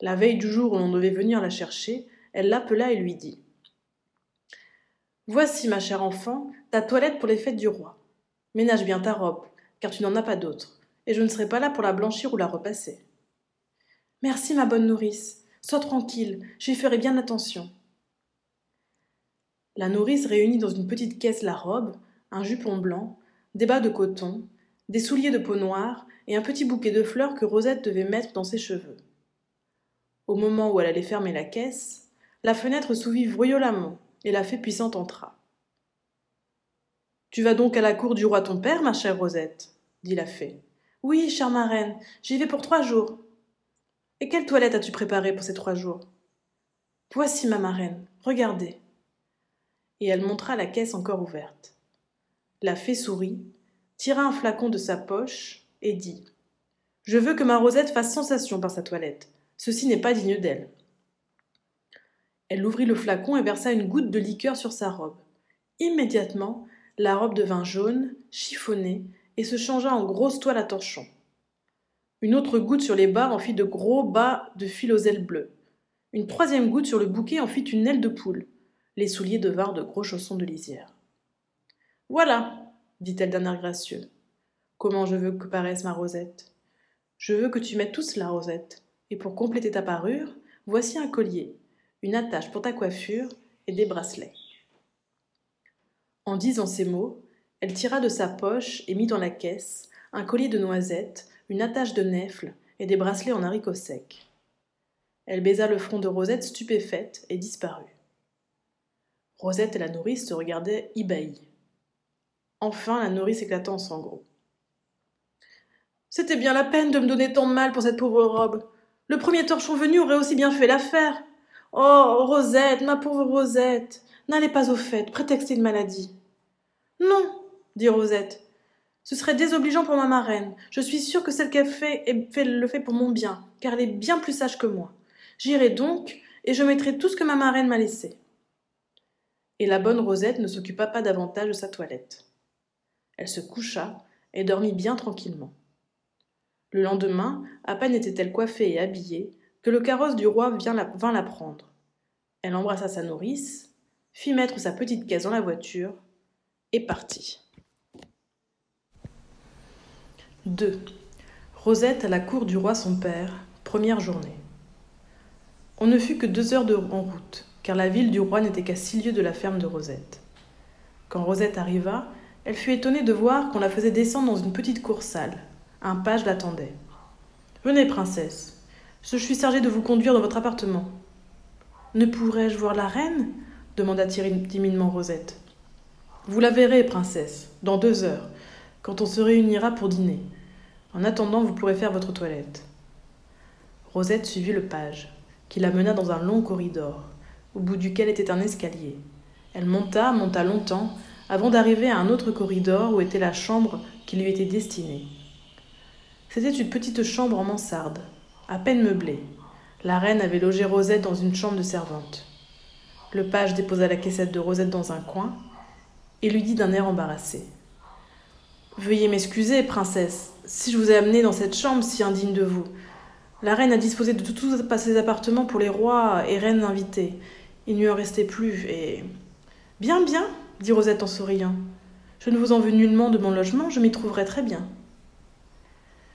La veille du jour où l'on devait venir la chercher, elle l'appela et lui dit Voici, ma chère enfant, ta toilette pour les fêtes du roi. Ménage bien ta robe, car tu n'en as pas d'autre, et je ne serai pas là pour la blanchir ou la repasser. Merci, ma bonne nourrice. Sois tranquille, j'y ferai bien attention. La nourrice réunit dans une petite caisse la robe, un jupon blanc, des bas de coton, des souliers de peau noire et un petit bouquet de fleurs que Rosette devait mettre dans ses cheveux. Au moment où elle allait fermer la caisse, la fenêtre s'ouvrit et la fée puissante entra. Tu vas donc à la cour du roi ton père, ma chère Rosette dit la fée. Oui, chère marraine, j'y vais pour trois jours. Et quelle toilette as-tu préparée pour ces trois jours? Voici ma marraine, regardez. Et elle montra la caisse encore ouverte. La fée sourit, tira un flacon de sa poche et dit Je veux que ma Rosette fasse sensation par sa toilette. Ceci n'est pas digne d'elle. Elle ouvrit le flacon et versa une goutte de liqueur sur sa robe. Immédiatement, la robe devint jaune, chiffonnée, et se changea en grosse toile à torchons. Une autre goutte sur les bas en fit de gros bas de fil aux ailes bleues. Une troisième goutte sur le bouquet en fit une aile de poule. Les souliers devinrent de gros chaussons de lisière. Voilà, dit-elle d'un air gracieux. Comment je veux que paraisse ma Rosette? Je veux que tu mettes tout cela, Rosette. Et pour compléter ta parure, voici un collier, une attache pour ta coiffure et des bracelets. En disant ces mots, elle tira de sa poche et mit dans la caisse un collier de noisettes, une attache de nèfles et des bracelets en haricots secs. Elle baisa le front de Rosette stupéfaite et disparut. Rosette et la nourrice se regardaient ébahis. Enfin, la nourrice éclata en sanglots. C'était bien la peine de me donner tant de mal pour cette pauvre robe. Le premier torchon venu aurait aussi bien fait l'affaire. Oh, Rosette, ma pauvre Rosette, n'allez pas au fait, prétextez une maladie. Non, dit Rosette, ce serait désobligeant pour ma marraine. Je suis sûre que celle qu'elle fait, fait le fait pour mon bien, car elle est bien plus sage que moi. J'irai donc, et je mettrai tout ce que ma marraine m'a laissé. Et la bonne Rosette ne s'occupa pas davantage de sa toilette. Elle se coucha et dormit bien tranquillement. Le lendemain, à peine était-elle coiffée et habillée, que le carrosse du roi vint la prendre. Elle embrassa sa nourrice, fit mettre sa petite caisse dans la voiture et partit. 2. Rosette à la cour du roi son père, première journée. On ne fut que deux heures en route, car la ville du roi n'était qu'à six lieues de la ferme de Rosette. Quand Rosette arriva, elle fut étonnée de voir qu'on la faisait descendre dans une petite cour sale. Un page l'attendait. Venez, princesse, je suis chargé de vous conduire dans votre appartement. Ne pourrais-je voir la reine? demanda timidement Rosette. Vous la verrez, princesse, dans deux heures, quand on se réunira pour dîner. En attendant, vous pourrez faire votre toilette. Rosette suivit le page, qui la mena dans un long corridor, au bout duquel était un escalier. Elle monta, monta longtemps, avant d'arriver à un autre corridor où était la chambre qui lui était destinée. C'était une petite chambre en mansarde, à peine meublée. La reine avait logé Rosette dans une chambre de servante. Le page déposa la caissette de Rosette dans un coin et lui dit d'un air embarrassé Veuillez m'excuser, princesse, si je vous ai amenée dans cette chambre si indigne de vous. La reine a disposé de tous ses appartements pour les rois et reines invités. Il n'y en restait plus, et. Bien, bien, dit Rosette en souriant. Je ne vous en veux nullement de mon logement, je m'y trouverai très bien.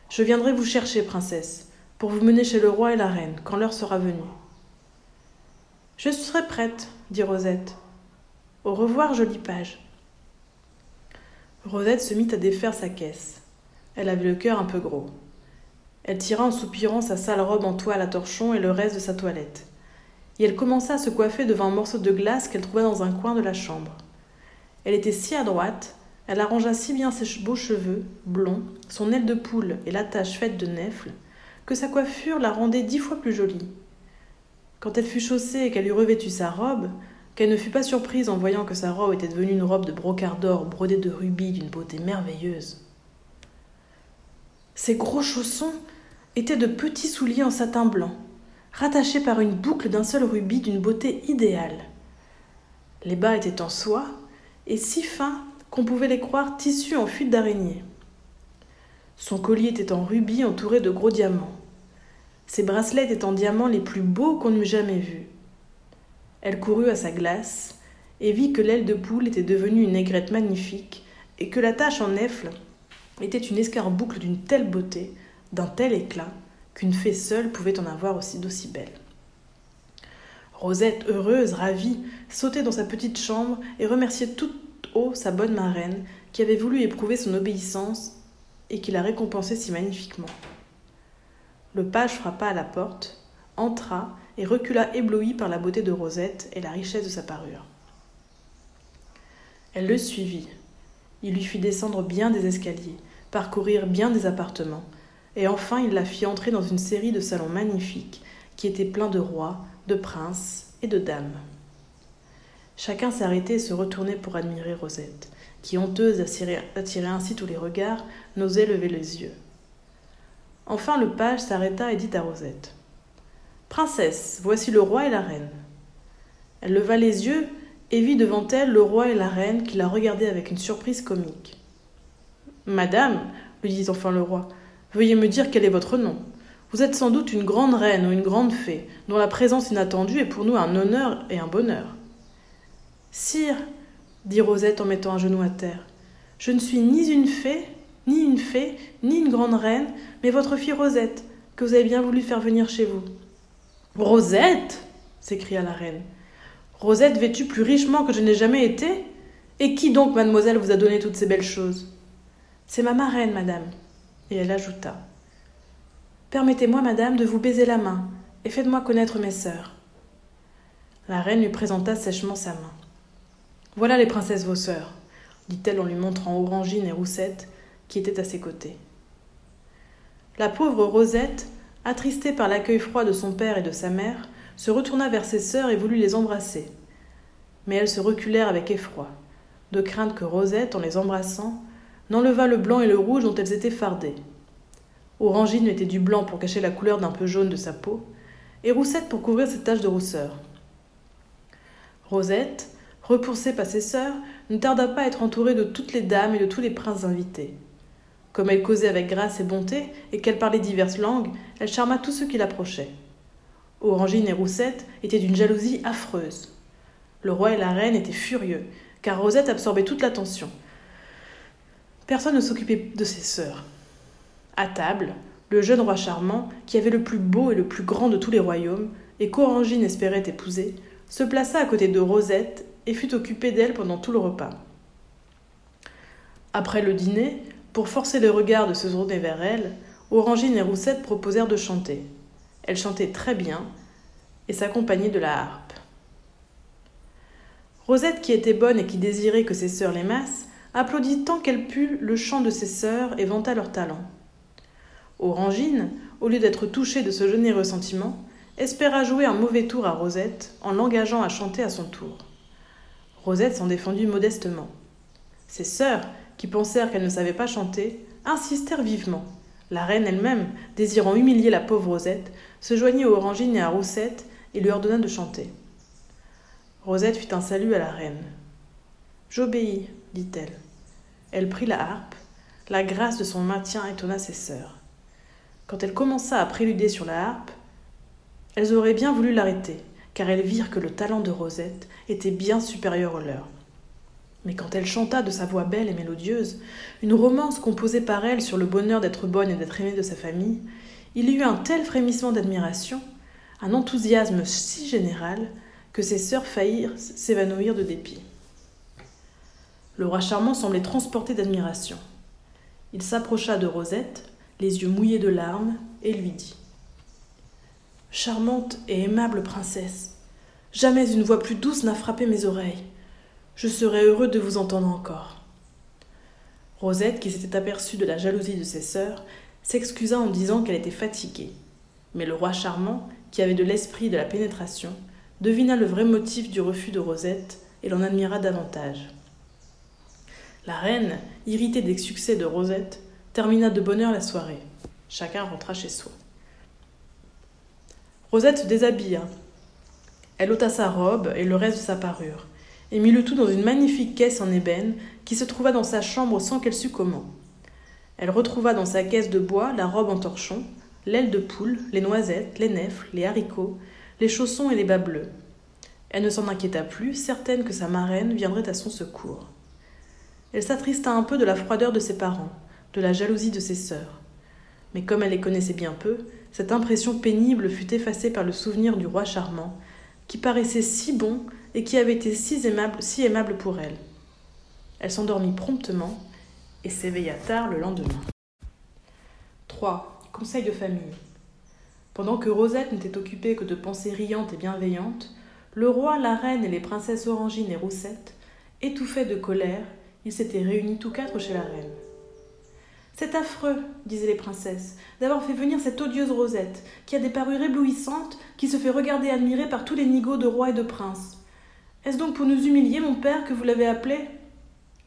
Je viendrai vous chercher, princesse, pour vous mener chez le roi et la reine, quand l'heure sera venue. Je serai prête, dit Rosette. Au revoir, jolie page. Rosette se mit à défaire sa caisse. Elle avait le cœur un peu gros. Elle tira en soupirant sa sale robe en toile à torchon et le reste de sa toilette. Et elle commença à se coiffer devant un morceau de glace qu'elle trouva dans un coin de la chambre. Elle était si adroite, elle arrangea si bien ses beaux cheveux, blonds, son aile de poule et l'attache faite de nèfles, que sa coiffure la rendait dix fois plus jolie. Quand elle fut chaussée et qu'elle eut revêtu sa robe, qu'elle ne fut pas surprise en voyant que sa robe était devenue une robe de brocart d'or brodée de rubis d'une beauté merveilleuse. Ses gros chaussons étaient de petits souliers en satin blanc, rattachés par une boucle d'un seul rubis d'une beauté idéale. Les bas étaient en soie et si fins qu'on pouvait les croire tissus en fuite d'araignée. Son collier était en rubis entouré de gros diamants. Ses bracelets étaient en diamants les plus beaux qu'on eût jamais vus. Elle courut à sa glace et vit que l'aile de poule était devenue une aigrette magnifique et que la tache en nèfle était une escarboucle d'une telle beauté, d'un tel éclat, qu'une fée seule pouvait en avoir aussi d'aussi belle. Rosette, heureuse, ravie, sautait dans sa petite chambre et remerciait tout haut sa bonne marraine qui avait voulu éprouver son obéissance et qui la récompensait si magnifiquement. Le page frappa à la porte, entra et recula ébloui par la beauté de Rosette et la richesse de sa parure. Elle le suivit. Il lui fit descendre bien des escaliers, parcourir bien des appartements, et enfin il la fit entrer dans une série de salons magnifiques qui étaient pleins de rois, de princes et de dames. Chacun s'arrêtait et se retournait pour admirer Rosette, qui, honteuse d'attirer ainsi tous les regards, n'osait lever les yeux. Enfin le page s'arrêta et dit à Rosette Princesse, voici le roi et la reine. Elle leva les yeux et vit devant elle le roi et la reine qui la regardaient avec une surprise comique. Madame, lui dit enfin le roi, veuillez me dire quel est votre nom. Vous êtes sans doute une grande reine ou une grande fée, dont la présence inattendue est pour nous un honneur et un bonheur. Sire, dit Rosette en mettant un genou à terre, je ne suis ni une fée, ni une fée, ni une grande reine, mais votre fille Rosette, que vous avez bien voulu faire venir chez vous. Rosette s'écria la reine. Rosette vêtue plus richement que je n'ai jamais été? Et qui donc, mademoiselle, vous a donné toutes ces belles choses? C'est ma marraine, madame. Et elle ajouta Permettez-moi, madame, de vous baiser la main, et faites-moi connaître mes sœurs. La reine lui présenta sèchement sa main. Voilà les princesses vos sœurs, dit-elle en lui montrant Orangine et Roussette, qui étaient à ses côtés. La pauvre Rosette, attristée par l'accueil froid de son père et de sa mère, se retourna vers ses sœurs et voulut les embrasser. Mais elles se reculèrent avec effroi, de crainte que Rosette, en les embrassant, n'enlevât le blanc et le rouge dont elles étaient fardées. Orangine mettait du blanc pour cacher la couleur d'un peu jaune de sa peau, et Roussette pour couvrir ses taches de rousseur. Rosette, repoussée par ses sœurs, ne tarda pas à être entourée de toutes les dames et de tous les princes invités. Comme elle causait avec grâce et bonté, et qu'elle parlait diverses langues, elle charma tous ceux qui l'approchaient. Orangine et Roussette étaient d'une jalousie affreuse. Le roi et la reine étaient furieux, car Rosette absorbait toute l'attention. Personne ne s'occupait de ses sœurs. À table, le jeune roi charmant, qui avait le plus beau et le plus grand de tous les royaumes, et qu'Orangine espérait épouser, se plaça à côté de Rosette et fut occupé d'elle pendant tout le repas. Après le dîner, pour forcer les regards de se tourner vers elle, Orangine et Roussette proposèrent de chanter. Elle chantait très bien et s'accompagnait de la harpe. Rosette, qui était bonne et qui désirait que ses sœurs l'aimassent, applaudit tant qu'elle put le chant de ses sœurs et vanta leur talent. Orangine, au lieu d'être touchée de ce généreux sentiment, espéra jouer un mauvais tour à Rosette en l'engageant à chanter à son tour. Rosette s'en défendit modestement. Ses sœurs, qui pensèrent qu'elle ne savait pas chanter, insistèrent vivement. La reine elle-même, désirant humilier la pauvre Rosette, se joignit à Orangine et à Roussette et lui ordonna de chanter. Rosette fit un salut à la reine. J'obéis, dit-elle. Elle prit la harpe. La grâce de son maintien étonna ses sœurs. Quand elle commença à préluder sur la harpe, elles auraient bien voulu l'arrêter, car elles virent que le talent de Rosette était bien supérieur au leur. Mais quand elle chanta de sa voix belle et mélodieuse, une romance composée par elle sur le bonheur d'être bonne et d'être aimée de sa famille, il y eut un tel frémissement d'admiration, un enthousiasme si général, que ses sœurs faillirent s'évanouir de dépit. Le roi charmant semblait transporté d'admiration. Il s'approcha de Rosette, les yeux mouillés de larmes, et lui dit Charmante et aimable princesse, jamais une voix plus douce n'a frappé mes oreilles. Je serais heureux de vous entendre encore. Rosette, qui s'était aperçue de la jalousie de ses sœurs, s'excusa en disant qu'elle était fatiguée. Mais le roi charmant, qui avait de l'esprit et de la pénétration, devina le vrai motif du refus de Rosette et l'en admira davantage. La reine, irritée des succès de Rosette, termina de bonne heure la soirée. Chacun rentra chez soi. Rosette se déshabilla. Elle ôta sa robe et le reste de sa parure, et mit le tout dans une magnifique caisse en ébène qui se trouva dans sa chambre sans qu'elle sût comment. Elle retrouva dans sa caisse de bois la robe en torchon, l'aile de poule, les noisettes, les nèfles, les haricots, les chaussons et les bas bleus. Elle ne s'en inquiéta plus, certaine que sa marraine viendrait à son secours. Elle s'attrista un peu de la froideur de ses parents, de la jalousie de ses sœurs. Mais comme elle les connaissait bien peu, cette impression pénible fut effacée par le souvenir du roi charmant, qui paraissait si bon et qui avait été si aimable, pour elle. Elle s'endormit promptement et s'éveilla tard le lendemain. 3. Conseil de famille. Pendant que Rosette n'était occupée que de pensées riantes et bienveillantes, le roi, la reine et les princesses Orangine et Roussette, étouffés de colère, ils s'étaient réunis tous quatre chez la reine. C'est affreux, disaient les princesses, d'avoir fait venir cette odieuse Rosette, qui a des parures éblouissantes, qui se fait regarder et admirer par tous les nigauds de rois et de princes. Est-ce donc pour nous humilier, mon père, que vous l'avez appelée?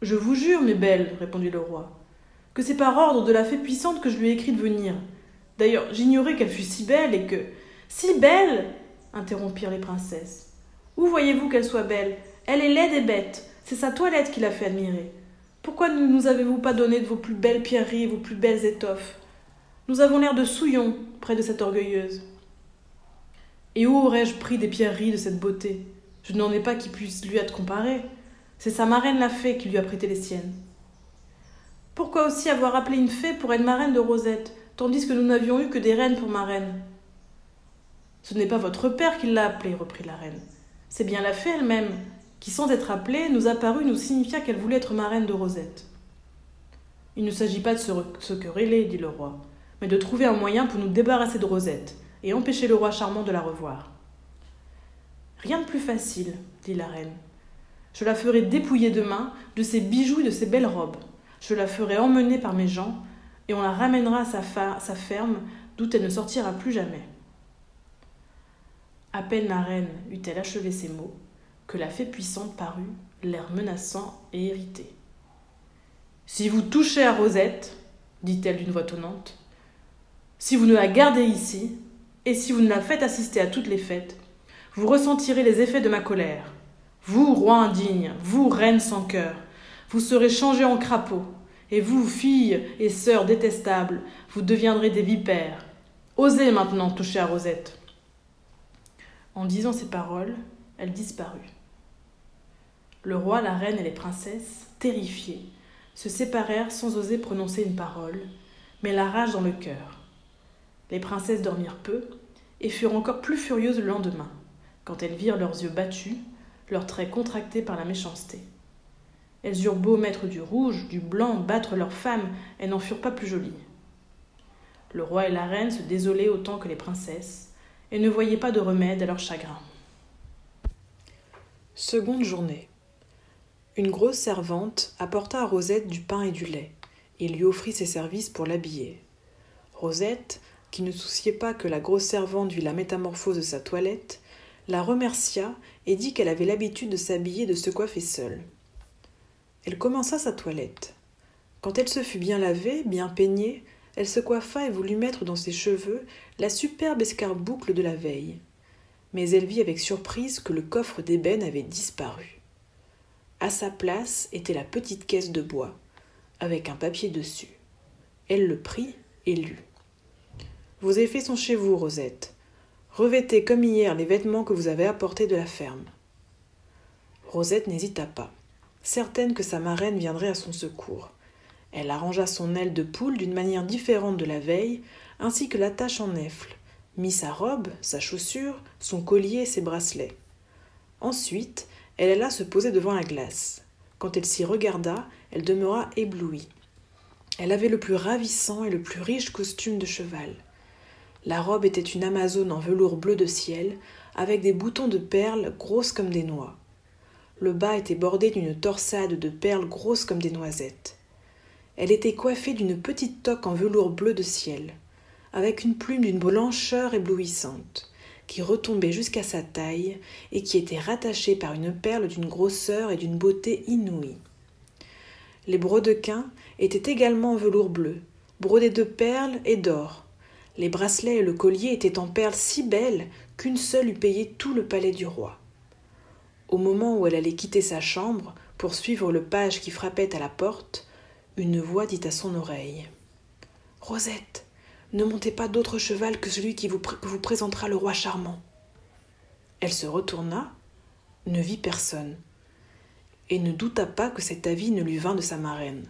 Je vous jure, mes belles, répondit le roi, que c'est par ordre de la fée puissante que je lui ai écrit de venir. D'ailleurs, j'ignorais qu'elle fût si belle et que. Si belle interrompirent les princesses. Où voyez-vous qu'elle soit belle? Elle est laide et bête. C'est sa toilette qui l'a fait admirer. Pourquoi ne nous avez-vous pas donné de vos plus belles pierreries et vos plus belles étoffes? Nous avons l'air de souillons près de cette orgueilleuse. Et où aurais-je pris des pierreries de cette beauté? Je n'en ai pas qui puissent lui être comparées. C'est sa marraine la fée qui lui a prêté les siennes. Pourquoi aussi avoir appelé une fée pour être marraine de Rosette, tandis que nous n'avions eu que des reines pour marraine? Ce n'est pas votre père qui l'a appelée, reprit la reine. C'est bien la fée elle-même, qui, sans être appelée, nous apparut nous signifia qu'elle voulait être marraine de Rosette. Il ne s'agit pas de se, quereller, dit le roi, mais de trouver un moyen pour nous débarrasser de Rosette et empêcher le roi charmant de la revoir. Rien de plus facile, dit la reine. Je la ferai dépouiller demain de ses bijoux et de ses belles robes. Je la ferai emmener par mes gens, et on la ramènera à sa, sa ferme, d'où elle ne sortira plus jamais. À peine la reine eut-elle achevé ces mots, que la fée puissante parut, l'air menaçant et irrité. Si vous touchez à Rosette, dit-elle d'une voix tonnante, si vous ne la gardez ici, et si vous ne la faites assister à toutes les fêtes, vous ressentirez les effets de ma colère. Vous, roi indigne, vous, reine sans cœur, vous serez changés en crapaud, et vous, filles et sœurs détestables, vous deviendrez des vipères. Osez maintenant toucher à Rosette. En disant ces paroles, elle disparut. Le roi, la reine et les princesses, terrifiés, se séparèrent sans oser prononcer une parole, mais la rage dans le cœur. Les princesses dormirent peu et furent encore plus furieuses le lendemain, quand elles virent leurs yeux battus, leurs traits contractés par la méchanceté. Elles eurent beau mettre du rouge, du blanc, battre leurs femmes, elles n'en furent pas plus jolies. Le roi et la reine se désolaient autant que les princesses, et ne voyaient pas de remède à leur chagrin. Seconde journée. Une grosse servante apporta à Rosette du pain et du lait, et lui offrit ses services pour l'habiller. Rosette, qui ne souciait pas que la grosse servante vît la métamorphose de sa toilette, la remercia et dit qu'elle avait l'habitude de s'habiller de se coiffer seule. Elle commença sa toilette. Quand elle se fut bien lavée, bien peignée, elle se coiffa et voulut mettre dans ses cheveux la superbe escarboucle de la veille. Mais elle vit avec surprise que le coffre d'ébène avait disparu. À sa place était la petite caisse de bois, avec un papier dessus. Elle le prit et lut. Vos effets sont chez vous, Rosette. Revêtez comme hier les vêtements que vous avez apportés de la ferme. Rosette n'hésita pas. certaine que sa marraine viendrait à son secours. Elle arrangea son aile de poule d'une manière différente de la veille, ainsi que l'attache en nèfle, mit sa robe, sa chaussure, son collier et ses bracelets. Ensuite, elle alla se poser devant la glace. Quand elle s'y regarda, elle demeura éblouie. Elle avait le plus ravissant et le plus riche costume de cheval. La robe était une amazone en velours bleu de ciel, avec des boutons de perles grosses comme des noix. Le bas était bordé d'une torsade de perles grosses comme des noisettes. Elle était coiffée d'une petite toque en velours bleu de ciel, avec une plume d'une blancheur éblouissante, qui retombait jusqu'à sa taille et qui était rattachée par une perle d'une grosseur et d'une beauté inouïe. Les brodequins étaient également en velours bleu, brodés de perles et d'or. Les bracelets et le collier étaient en perles si belles qu'une seule eût payé tout le palais du roi. Au moment où elle allait quitter sa chambre pour suivre le page qui frappait à la porte, une voix dit à son oreille Rosette, ne montez pas d'autre cheval que celui qui vous, vous présentera le roi charmant. Elle se retourna, ne vit personne, et ne douta pas que cet avis ne lui vînt de sa marraine.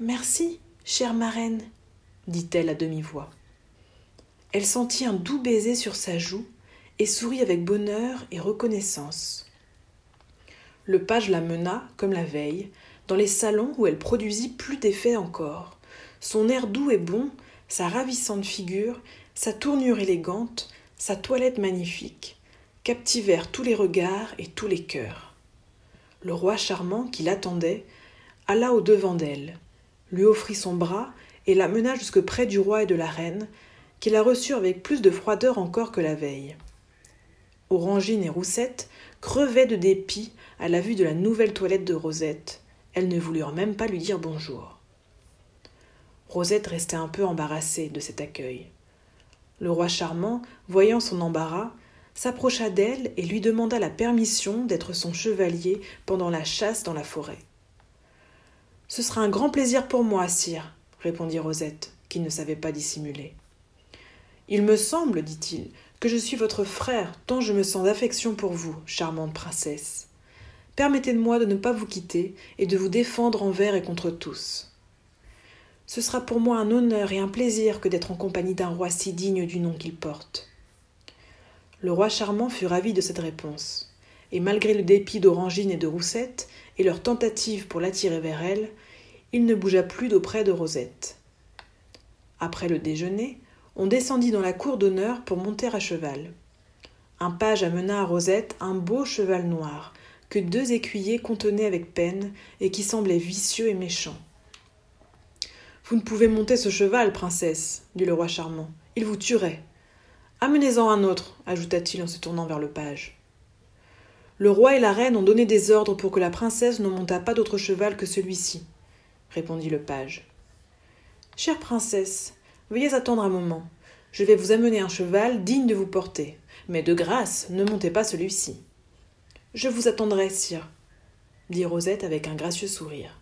Merci, chère marraine, dit-elle à demi-voix. Elle sentit un doux baiser sur sa joue et sourit avec bonheur et reconnaissance. Le page la mena, comme la veille, dans les salons où elle produisit plus d'effet encore. Son air doux et bon, sa ravissante figure, sa tournure élégante, sa toilette magnifique, captivèrent tous les regards et tous les cœurs. Le roi charmant, qui l'attendait, alla au devant d'elle, lui offrit son bras et la mena jusque près du roi et de la reine, qui la reçurent avec plus de froideur encore que la veille. Orangine et Roussette crevaient de dépit à la vue de la nouvelle toilette de Rosette. Elles ne voulurent même pas lui dire bonjour. Rosette restait un peu embarrassée de cet accueil. Le roi charmant, voyant son embarras, s'approcha d'elle et lui demanda la permission d'être son chevalier pendant la chasse dans la forêt. Ce sera un grand plaisir pour moi, sire, répondit Rosette, qui ne savait pas dissimuler. Il me semble, dit-il, que je suis votre frère, tant je me sens d'affection pour vous, charmante princesse. Permettez-moi de ne pas vous quitter et de vous défendre envers et contre tous. Ce sera pour moi un honneur et un plaisir que d'être en compagnie d'un roi si digne du nom qu'il porte. Le roi charmant fut ravi de cette réponse, et malgré le dépit d'Orangine et de Roussette, et leur tentative pour l'attirer vers elle, il ne bougea plus d'auprès de Rosette. Après le déjeuner, on descendit dans la cour d'honneur pour monter à cheval. Un page amena à Rosette un beau cheval noir, que deux écuyers contenaient avec peine et qui semblait vicieux et méchant. Vous ne pouvez monter ce cheval, princesse, dit le roi charmant. Il vous tuerait. Amenez-en un autre, ajouta-t-il en se tournant vers le page. Le roi et la reine ont donné des ordres pour que la princesse ne montât pas d'autre cheval que celui-ci, répondit le page. Chère princesse, Veuillez attendre un moment. Je vais vous amener un cheval digne de vous porter. Mais de grâce, ne montez pas celui-ci. Je vous attendrai, sire, dit Rosette avec un gracieux sourire.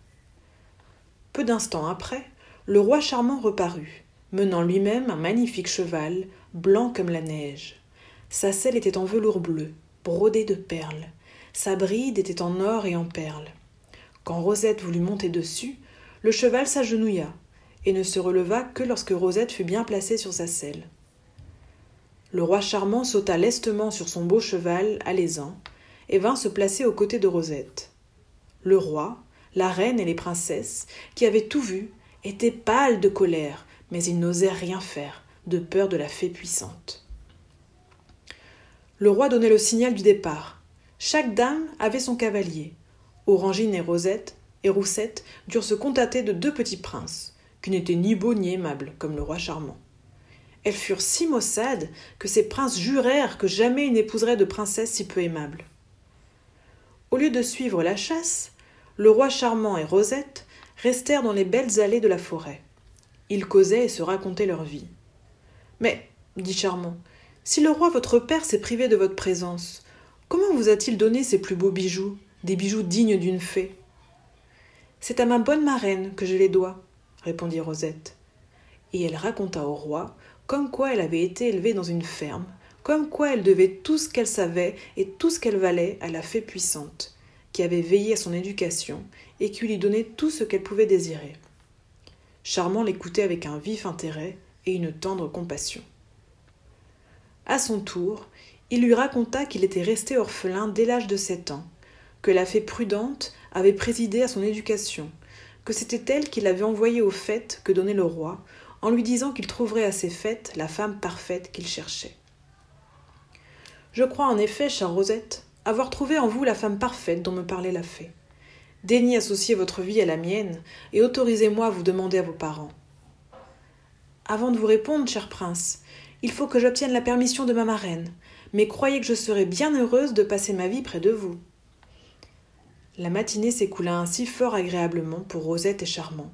Peu d'instants après, le roi charmant reparut, menant lui-même un magnifique cheval, blanc comme la neige. Sa selle était en velours bleu, brodée de perles. Sa bride était en or et en perles. Quand Rosette voulut monter dessus, le cheval s'agenouilla, et ne se releva que lorsque Rosette fut bien placée sur sa selle. Le roi charmant sauta lestement sur son beau cheval alezan et vint se placer aux côtés de Rosette. Le roi, la reine et les princesses, qui avaient tout vu, étaient pâles de colère, mais ils n'osèrent rien faire, de peur de la fée puissante. Le roi donnait le signal du départ. Chaque dame avait son cavalier. Orangine et Rosette et Roussette durent se contenter de deux petits princes, qui n'étaient ni beaux ni aimables, comme le roi charmant. Elles furent si maussades que ces princes jurèrent que jamais ils n'épouseraient de princesse si peu aimable. Au lieu de suivre la chasse, le roi charmant et Rosette restèrent dans les belles allées de la forêt. Ils causaient et se racontaient leur vie. Mais, dit Charmant, si le roi votre père s'est privé de votre présence, comment vous a-t-il donné ces plus beaux bijoux, des bijoux dignes d'une fée? C'est à ma bonne marraine que je les dois, répondit Rosette. Et elle raconta au roi comme quoi elle avait été élevée dans une ferme, comme quoi elle devait tout ce qu'elle savait et tout ce qu'elle valait à la fée puissante, qui avait veillé à son éducation et qui lui donnait tout ce qu'elle pouvait désirer. Charmant l'écoutait avec un vif intérêt et une tendre compassion. À son tour, il lui raconta qu'il était resté orphelin dès l'âge de sept ans, que la fée prudente avait présidé à son éducation, que c'était elle qui l'avait envoyé aux fêtes que donnait le roi, en lui disant qu'il trouverait à ces fêtes la femme parfaite qu'il cherchait. Je crois en effet, chère Rosette, avoir trouvé en vous la femme parfaite dont me parlait la fée. Daignez associer votre vie à la mienne, et autorisez-moi à vous demander à vos parents. Avant de vous répondre, cher prince, il faut que j'obtienne la permission de ma marraine, mais croyez que je serai bien heureuse de passer ma vie près de vous. La matinée s'écoula ainsi fort agréablement pour Rosette et Charmant.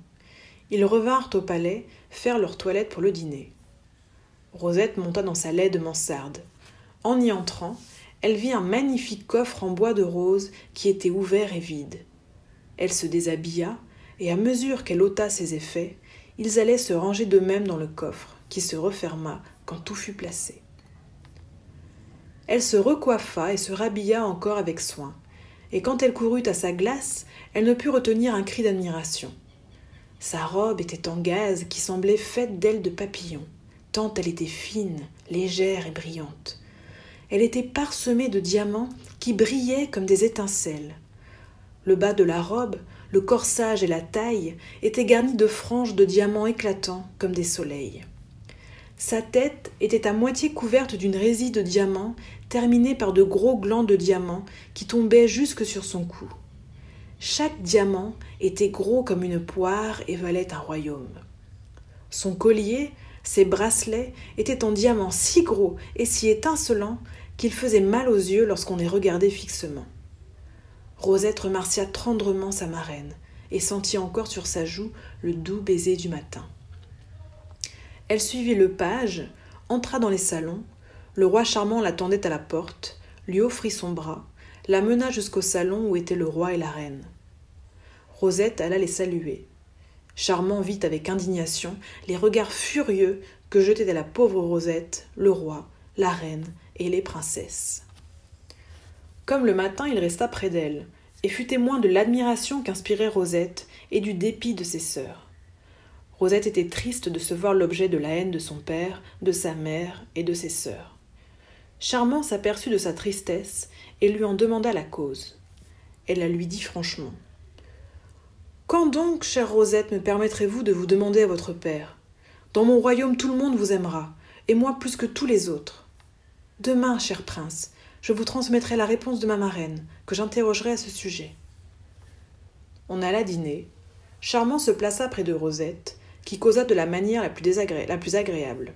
Ils revinrent au palais faire leur toilette pour le dîner. Rosette monta dans sa laide mansarde. En y entrant, elle vit un magnifique coffre en bois de rose qui était ouvert et vide. Elle se déshabilla, et à mesure qu'elle ôta ses effets, ils allaient se ranger d'eux-mêmes dans le coffre, qui se referma quand tout fut placé. Elle se recoiffa et se rhabilla encore avec soin et quand elle courut à sa glace, elle ne put retenir un cri d'admiration. Sa robe était en gaze qui semblait faite d'ailes de papillon, tant elle était fine, légère et brillante. Elle était parsemée de diamants qui brillaient comme des étincelles. Le bas de la robe, le corsage et la taille étaient garnis de franges de diamants éclatants comme des soleils. Sa tête était à moitié couverte d'une résille de diamants terminée par de gros glands de diamants qui tombaient jusque sur son cou. Chaque diamant était gros comme une poire et valait un royaume. Son collier, ses bracelets étaient en diamants si gros et si étincelants qu'ils faisaient mal aux yeux lorsqu'on les regardait fixement. Rosette remercia tendrement sa marraine et sentit encore sur sa joue le doux baiser du matin. Elle suivit le page, entra dans les salons, le roi charmant l'attendait à la porte, lui offrit son bras, la mena jusqu'au salon où étaient le roi et la reine. Rosette alla les saluer. Charmant vit avec indignation les regards furieux que jetaient à la pauvre Rosette le roi, la reine et les princesses. Comme le matin, il resta près d'elle, et fut témoin de l'admiration qu'inspirait Rosette et du dépit de ses sœurs. Rosette était triste de se voir l'objet de la haine de son père, de sa mère et de ses sœurs. Charmant s'aperçut de sa tristesse et lui en demanda la cause. Elle la lui dit franchement. Quand donc, chère Rosette, me permettrez-vous de vous demander à votre père? Dans mon royaume, tout le monde vous aimera, et moi plus que tous les autres. Demain, cher prince, je vous transmettrai la réponse de ma marraine, que j'interrogerai à ce sujet. On alla dîner. Charmant se plaça près de Rosette, qui causa de la manière la plus, agréable.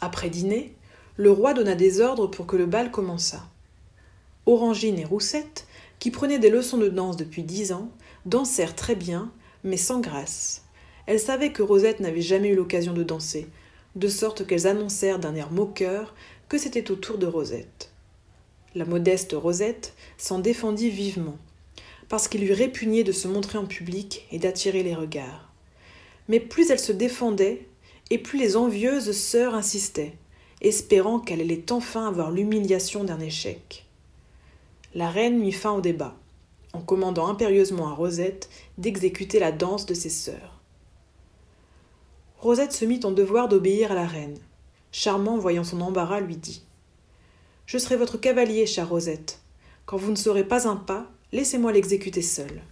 Après dîner, le roi donna des ordres pour que le bal commençât. Orangine et Roussette, qui prenaient des leçons de danse depuis dix ans, dansèrent très bien, mais sans grâce. Elles savaient que Rosette n'avait jamais eu l'occasion de danser, de sorte qu'elles annoncèrent d'un air moqueur que c'était au tour de Rosette. La modeste Rosette s'en défendit vivement, parce qu'il lui répugnait de se montrer en public et d'attirer les regards. Mais plus elle se défendait, et plus les envieuses sœurs insistaient, espérant qu'elle allait enfin avoir l'humiliation d'un échec. La reine mit fin au débat, en commandant impérieusement à Rosette d'exécuter la danse de ses sœurs. Rosette se mit en devoir d'obéir à la reine. Charmant, voyant son embarras, lui dit Je serai votre cavalier, chère Rosette. Quand vous ne saurez pas un pas, laissez-moi l'exécuter seul.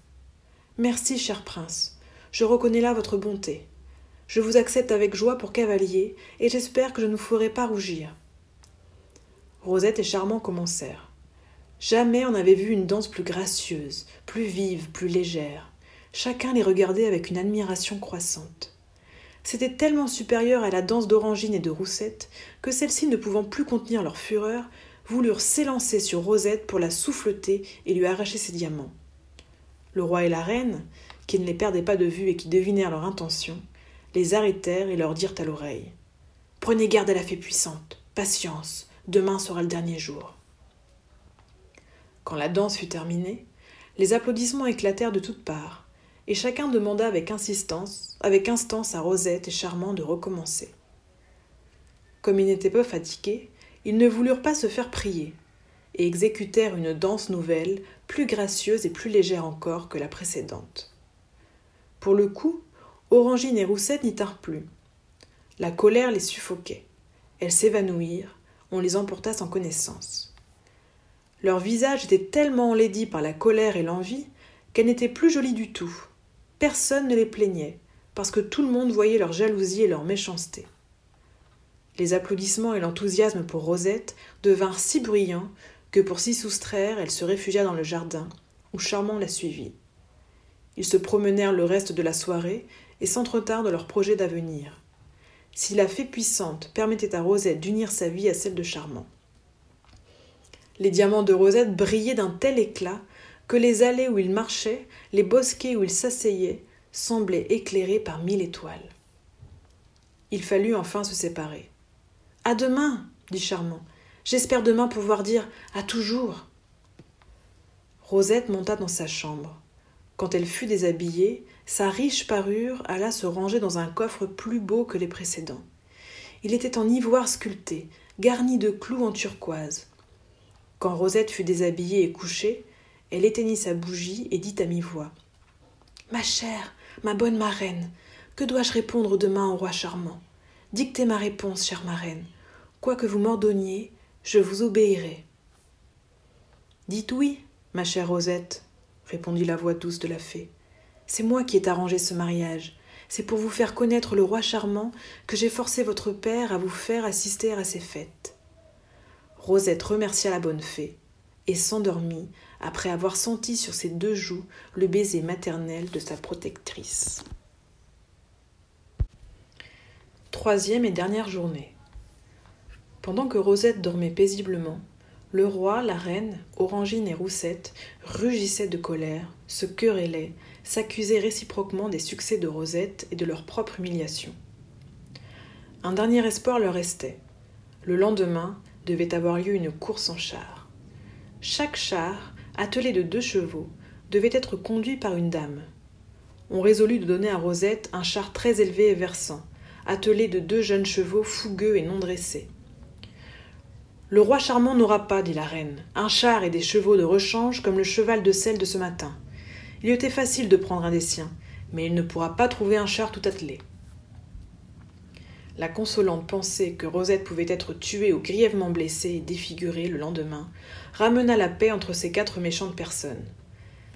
Merci, cher prince. Je reconnais là votre bonté. Je vous accepte avec joie pour cavalier, et j'espère que je ne vous ferai pas rougir. Rosette et Charmant commencèrent. Jamais on n'avait vu une danse plus gracieuse, plus vive, plus légère. Chacun les regardait avec une admiration croissante. C'était tellement supérieur à la danse d'Orangine et de Roussette que celles-ci, ne pouvant plus contenir leur fureur, voulurent s'élancer sur Rosette pour la souffleter et lui arracher ses diamants. Le roi et la reine, qui ne les perdaient pas de vue et qui devinèrent leur intention, les arrêtèrent et leur dirent à l'oreille Prenez garde à la fée puissante, patience, demain sera le dernier jour. Quand la danse fut terminée, les applaudissements éclatèrent de toutes parts, et chacun demanda avec insistance, avec instance à Rosette et Charmant de recommencer. Comme ils n'étaient pas fatigués, ils ne voulurent pas se faire prier, et exécutèrent une danse nouvelle, plus gracieuse et plus légère encore que la précédente. Pour le coup, Orangine et Roussette n'y tinrent plus. La colère les suffoquait. Elles s'évanouirent, on les emporta sans connaissance. Leurs visages étaient tellement enlaidis par la colère et l'envie qu'elles n'étaient plus jolies du tout. Personne ne les plaignait, parce que tout le monde voyait leur jalousie et leur méchanceté. Les applaudissements et l'enthousiasme pour Rosette devinrent si bruyants que pour s'y soustraire, elle se réfugia dans le jardin, où Charmant la suivit. Ils se promenèrent le reste de la soirée et s'entretinrent de leurs projets d'avenir. Si la fée puissante permettait à Rosette d'unir sa vie à celle de Charmant. Les diamants de Rosette brillaient d'un tel éclat que les allées où il marchait, les bosquets où il s'asseyait, semblaient éclairés par mille étoiles. Il fallut enfin se séparer. À demain, dit Charmant. J'espère demain pouvoir dire à toujours. Rosette monta dans sa chambre. Quand elle fut déshabillée, sa riche parure alla se ranger dans un coffre plus beau que les précédents. Il était en ivoire sculpté, garni de clous en turquoise. Quand Rosette fut déshabillée et couchée, elle éteignit sa bougie et dit à mi-voix Ma chère, ma bonne marraine, que dois-je répondre demain au roi charmant? Dictez ma réponse, chère marraine. Quoi que vous m'ordonniez, je vous obéirai. Dites oui, ma chère Rosette, répondit la voix douce de la fée. C'est moi qui ai arrangé ce mariage. C'est pour vous faire connaître le roi charmant que j'ai forcé votre père à vous faire assister à ses fêtes. Rosette remercia la bonne fée et s'endormit après avoir senti sur ses deux joues le baiser maternel de sa protectrice. Troisième et dernière journée. Pendant que Rosette dormait paisiblement, le roi, la reine, Orangine et Roussette rugissaient de colère, se querellaient, s'accusaient réciproquement des succès de Rosette et de leur propre humiliation. Un dernier espoir leur restait. Le lendemain devait avoir lieu une course en char. Chaque char, attelé de deux chevaux, devait être conduit par une dame. On résolut de donner à Rosette un char très élevé et versant, attelé de deux jeunes chevaux fougueux et non dressés. Le roi charmant n'aura pas, dit la reine, un char et des chevaux de rechange comme le cheval de sel de ce matin. Il était facile de prendre un des siens, mais il ne pourra pas trouver un char tout attelé. La consolante pensée que Rosette pouvait être tuée ou grièvement blessée et défigurée le lendemain ramena la paix entre ces quatre méchantes personnes.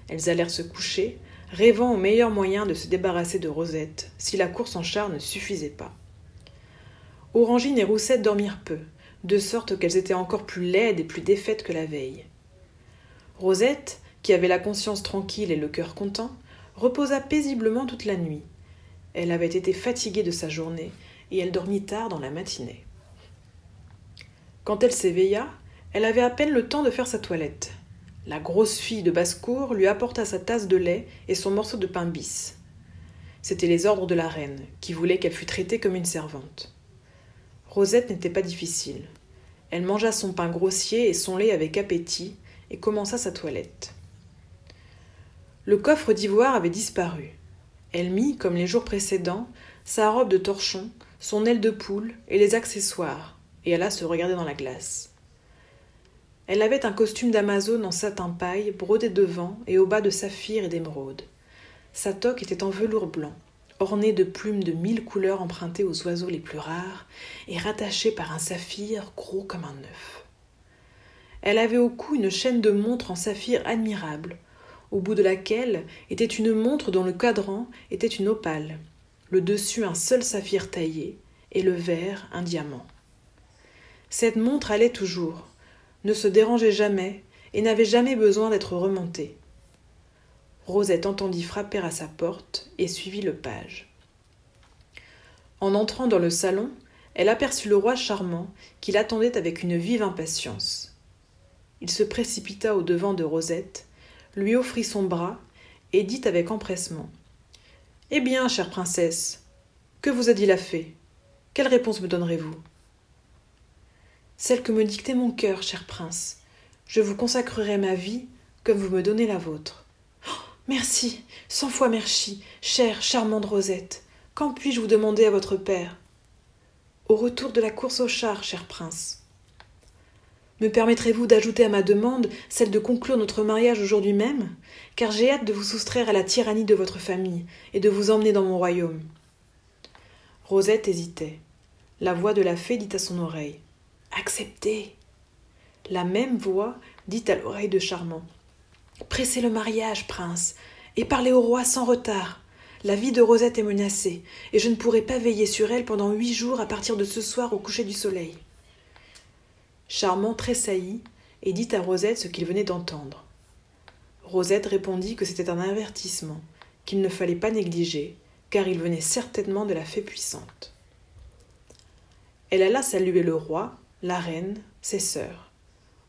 Elles allèrent se coucher, rêvant au meilleur moyen de se débarrasser de Rosette, si la course en char ne suffisait pas. Orangine et Roussette dormirent peu, de sorte qu'elles étaient encore plus laides et plus défaites que la veille. Rosette, qui avait la conscience tranquille et le cœur content, reposa paisiblement toute la nuit. Elle avait été fatiguée de sa journée, et elle dormit tard dans la matinée. Quand elle s'éveilla, elle avait à peine le temps de faire sa toilette. La grosse fille de basse-cour lui apporta sa tasse de lait et son morceau de pain bis. C'étaient les ordres de la reine, qui voulait qu'elle fût traitée comme une servante. Rosette n'était pas difficile. Elle mangea son pain grossier et son lait avec appétit et commença sa toilette. Le coffre d'ivoire avait disparu. Elle mit, comme les jours précédents, sa robe de torchon, son aile de poule et les accessoires, et alla se regarder dans la glace. Elle avait un costume d'Amazone en satin paille, brodé devant et au bas de saphir et d'émeraude. Sa toque était en velours blanc ornée de plumes de mille couleurs empruntées aux oiseaux les plus rares et rattachée par un saphir gros comme un œuf. Elle avait au cou une chaîne de montre en saphir admirable, au bout de laquelle était une montre dont le cadran était une opale, le dessus un seul saphir taillé, et le verre un diamant. Cette montre allait toujours, ne se dérangeait jamais, et n'avait jamais besoin d'être remontée. Rosette entendit frapper à sa porte et suivit le page. En entrant dans le salon, elle aperçut le roi charmant qui l'attendait avec une vive impatience. Il se précipita au devant de Rosette, lui offrit son bras et dit avec empressement Eh bien, chère princesse, que vous a dit la fée? Quelle réponse me donnerez-vous? Celle que me dictait mon cœur, cher prince. Je vous consacrerai ma vie comme vous me donnez la vôtre. Merci, cent fois merci, chère, charmante Rosette. Quand puis-je vous demander à votre père? Au retour de la course au char, cher prince. Me permettrez-vous d'ajouter à ma demande celle de conclure notre mariage aujourd'hui même? Car j'ai hâte de vous soustraire à la tyrannie de votre famille et de vous emmener dans mon royaume. Rosette hésitait. La voix de la fée dit à son oreille Acceptez. La même voix dit à l'oreille de Charmant Pressez le mariage, prince, et parlez au roi sans retard. La vie de Rosette est menacée, et je ne pourrai pas veiller sur elle pendant huit jours à partir de ce soir au coucher du soleil. Charmant tressaillit et dit à Rosette ce qu'il venait d'entendre. Rosette répondit que c'était un avertissement, qu'il ne fallait pas négliger, car il venait certainement de la fée puissante. Elle alla saluer le roi, la reine, ses sœurs.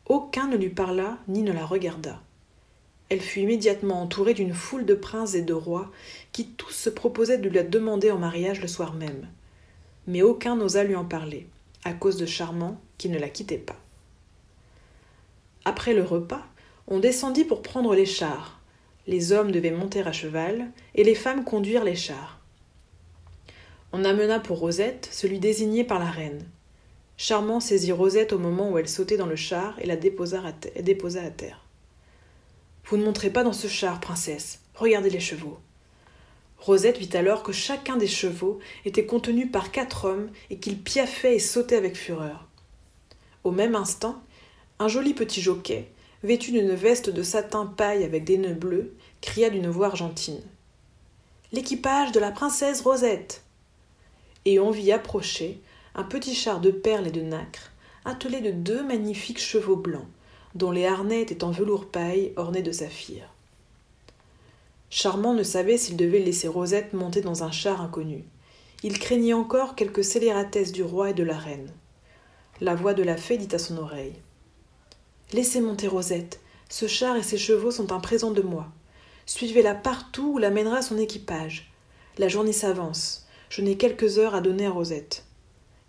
Aucun ne lui parla ni ne la regarda. Elle fut immédiatement entourée d'une foule de princes et de rois qui tous se proposaient de la demander en mariage le soir même. Mais aucun n'osa lui en parler, à cause de Charmant qui ne la quittait pas. Après le repas, on descendit pour prendre les chars. Les hommes devaient monter à cheval et les femmes conduire les chars. On amena pour Rosette celui désigné par la reine. Charmant saisit Rosette au moment où elle sautait dans le char et la déposa à, terre. Vous ne monterez pas dans ce char, princesse. Regardez les chevaux. Rosette vit alors que chacun des chevaux était contenu par quatre hommes et qu'ils piaffaient et sautaient avec fureur. Au même instant, un joli petit jockey, vêtu d'une veste de satin paille avec des nœuds bleus, cria d'une voix argentine. L'équipage de la princesse Rosette. Et on vit approcher un petit char de perles et de nacre, attelé de deux magnifiques chevaux blancs, dont les harnais étaient en velours paille ornés de saphir. Charmant ne savait s'il devait laisser Rosette monter dans un char inconnu. Il craignait encore quelque scélératesse du roi et de la reine. La voix de la fée dit à son oreille Laissez monter Rosette. Ce char et ses chevaux sont un présent de moi. Suivez-la partout où la mènera son équipage. La journée s'avance. Je n'ai quelques heures à donner à Rosette.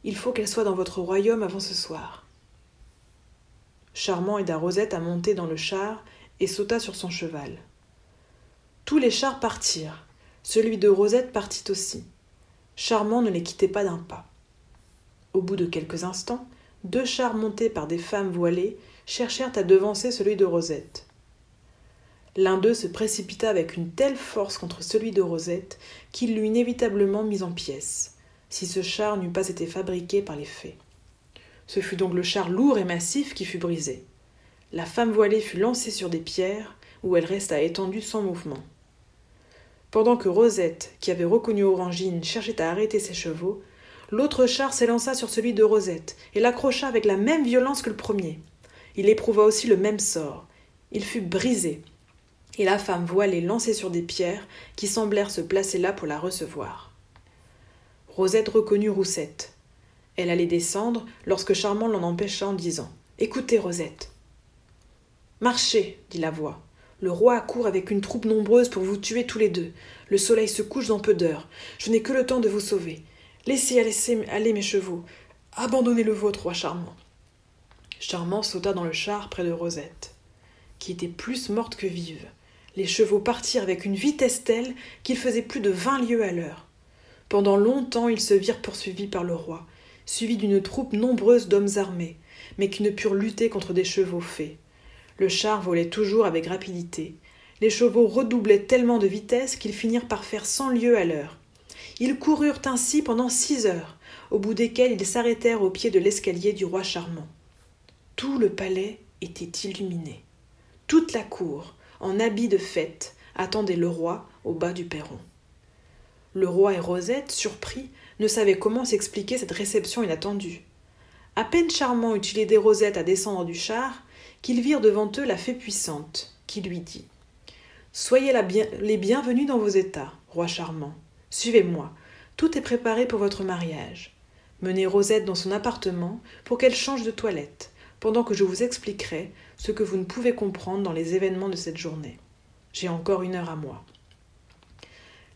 Il faut qu'elle soit dans votre royaume avant ce soir. Charmant aida Rosette à monter dans le char et sauta sur son cheval. Tous les chars partirent. Celui de Rosette partit aussi. Charmant ne les quittait pas d'un pas. Au bout de quelques instants, deux chars montés par des femmes voilées cherchèrent à devancer celui de Rosette. L'un d'eux se précipita avec une telle force contre celui de Rosette qu'il l'eut inévitablement mis en pièces, si ce char n'eût pas été fabriqué par les fées. Ce fut donc le char lourd et massif qui fut brisé. La femme voilée fut lancée sur des pierres, où elle resta étendue sans mouvement. Pendant que Rosette, qui avait reconnu Orangine, cherchait à arrêter ses chevaux, L'autre char s'élança sur celui de Rosette et l'accrocha avec la même violence que le premier. Il éprouva aussi le même sort. Il fut brisé, et la femme voilée lancée sur des pierres qui semblèrent se placer là pour la recevoir. Rosette reconnut Roussette. Elle allait descendre lorsque Charmant l'en empêcha en disant Écoutez, Rosette. Marchez, dit la voix. Le roi accourt avec une troupe nombreuse pour vous tuer tous les deux. Le soleil se couche dans peu d'heures. Je n'ai que le temps de vous sauver. Laissez aller mes chevaux. Abandonnez le vôtre, roi Charmant. Charmant sauta dans le char près de Rosette, qui était plus morte que vive. Les chevaux partirent avec une vitesse telle qu'ils faisaient plus de vingt lieues à l'heure. Pendant longtemps ils se virent poursuivis par le roi, suivis d'une troupe nombreuse d'hommes armés, mais qui ne purent lutter contre des chevaux faits. Le char volait toujours avec rapidité. Les chevaux redoublaient tellement de vitesse qu'ils finirent par faire cent lieues à l'heure. Ils coururent ainsi pendant six heures, au bout desquelles ils s'arrêtèrent au pied de l'escalier du roi charmant. Tout le palais était illuminé. Toute la cour, en habit de fête, attendait le roi au bas du perron. Le roi et Rosette, surpris, ne savaient comment s'expliquer cette réception inattendue. À peine Charmant eut-il aidé Rosette à descendre du char, qu'ils virent devant eux la fée puissante, qui lui dit Soyez les bienvenus dans vos états, roi charmant. Suivez-moi. Tout est préparé pour votre mariage. Menez Rosette dans son appartement pour qu'elle change de toilette, pendant que je vous expliquerai ce que vous ne pouvez comprendre dans les événements de cette journée. J'ai encore une heure à moi.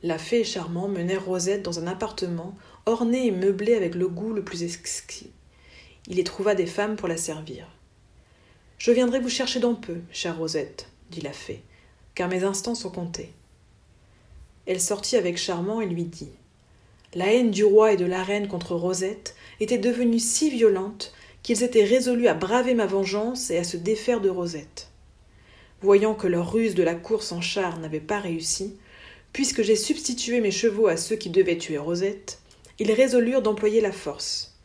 La fée et Charmant menèrent Rosette dans un appartement orné et meublé avec le goût le plus exquis. Il y trouva des femmes pour la servir. Je viendrai vous chercher dans peu, chère Rosette, dit la fée, car mes instants sont comptés. Elle sortit avec Charmant et lui dit La haine du roi et de la reine contre Rosette était devenue si violente qu'ils étaient résolus à braver ma vengeance et à se défaire de Rosette. Voyant que leur ruse de la course en char n'avait pas réussi, puisque j'ai substitué mes chevaux à ceux qui devaient tuer Rosette, ils résolurent d'employer la force.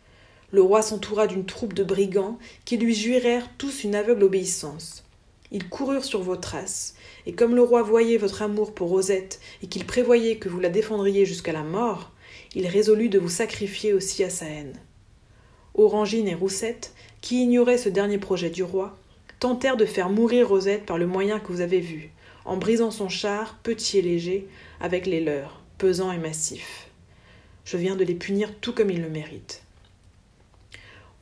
Le roi s'entoura d'une troupe de brigands qui lui jurèrent tous une aveugle obéissance. Ils coururent sur vos traces, et comme le roi voyait votre amour pour Rosette et qu'il prévoyait que vous la défendriez jusqu'à la mort, il résolut de vous sacrifier aussi à sa haine. Orangine et Roussette, qui ignoraient ce dernier projet du roi, tentèrent de faire mourir Rosette par le moyen que vous avez vu, en brisant son char, petit et léger, avec les leurs, pesants et massifs. Je viens de les punir tout comme ils le méritent.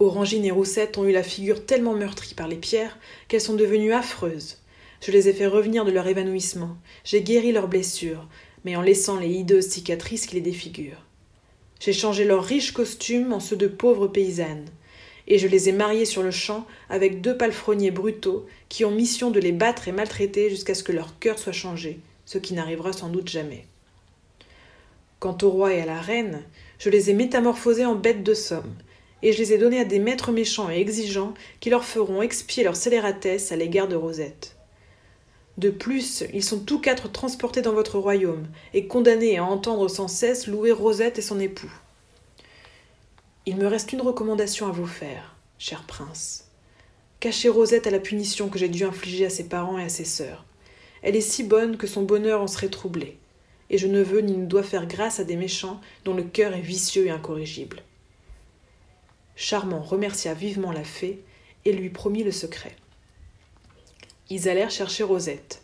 Orangine et Roussette ont eu la figure tellement meurtrie par les pierres qu'elles sont devenues affreuses. Je les ai fait revenir de leur évanouissement, j'ai guéri leurs blessures, mais en laissant les hideuses cicatrices qui les défigurent. J'ai changé leurs riches costumes en ceux de pauvres paysannes, et je les ai mariées sur le champ avec deux palefreniers brutaux qui ont mission de les battre et maltraiter jusqu'à ce que leur cœur soit changé, ce qui n'arrivera sans doute jamais. Quant au roi et à la reine, je les ai métamorphosés en bêtes de somme, et je les ai donnés à des maîtres méchants et exigeants qui leur feront expier leur scélératesse à l'égard de Rosette. De plus, ils sont tous quatre transportés dans votre royaume, et condamnés à entendre sans cesse louer Rosette et son époux. Il me reste une recommandation à vous faire, cher prince. Cachez Rosette à la punition que j'ai dû infliger à ses parents et à ses sœurs. Elle est si bonne que son bonheur en serait troublé, et je ne veux ni ne dois faire grâce à des méchants dont le cœur est vicieux et incorrigible. Charmant remercia vivement la fée et lui promit le secret. Ils allèrent chercher Rosette,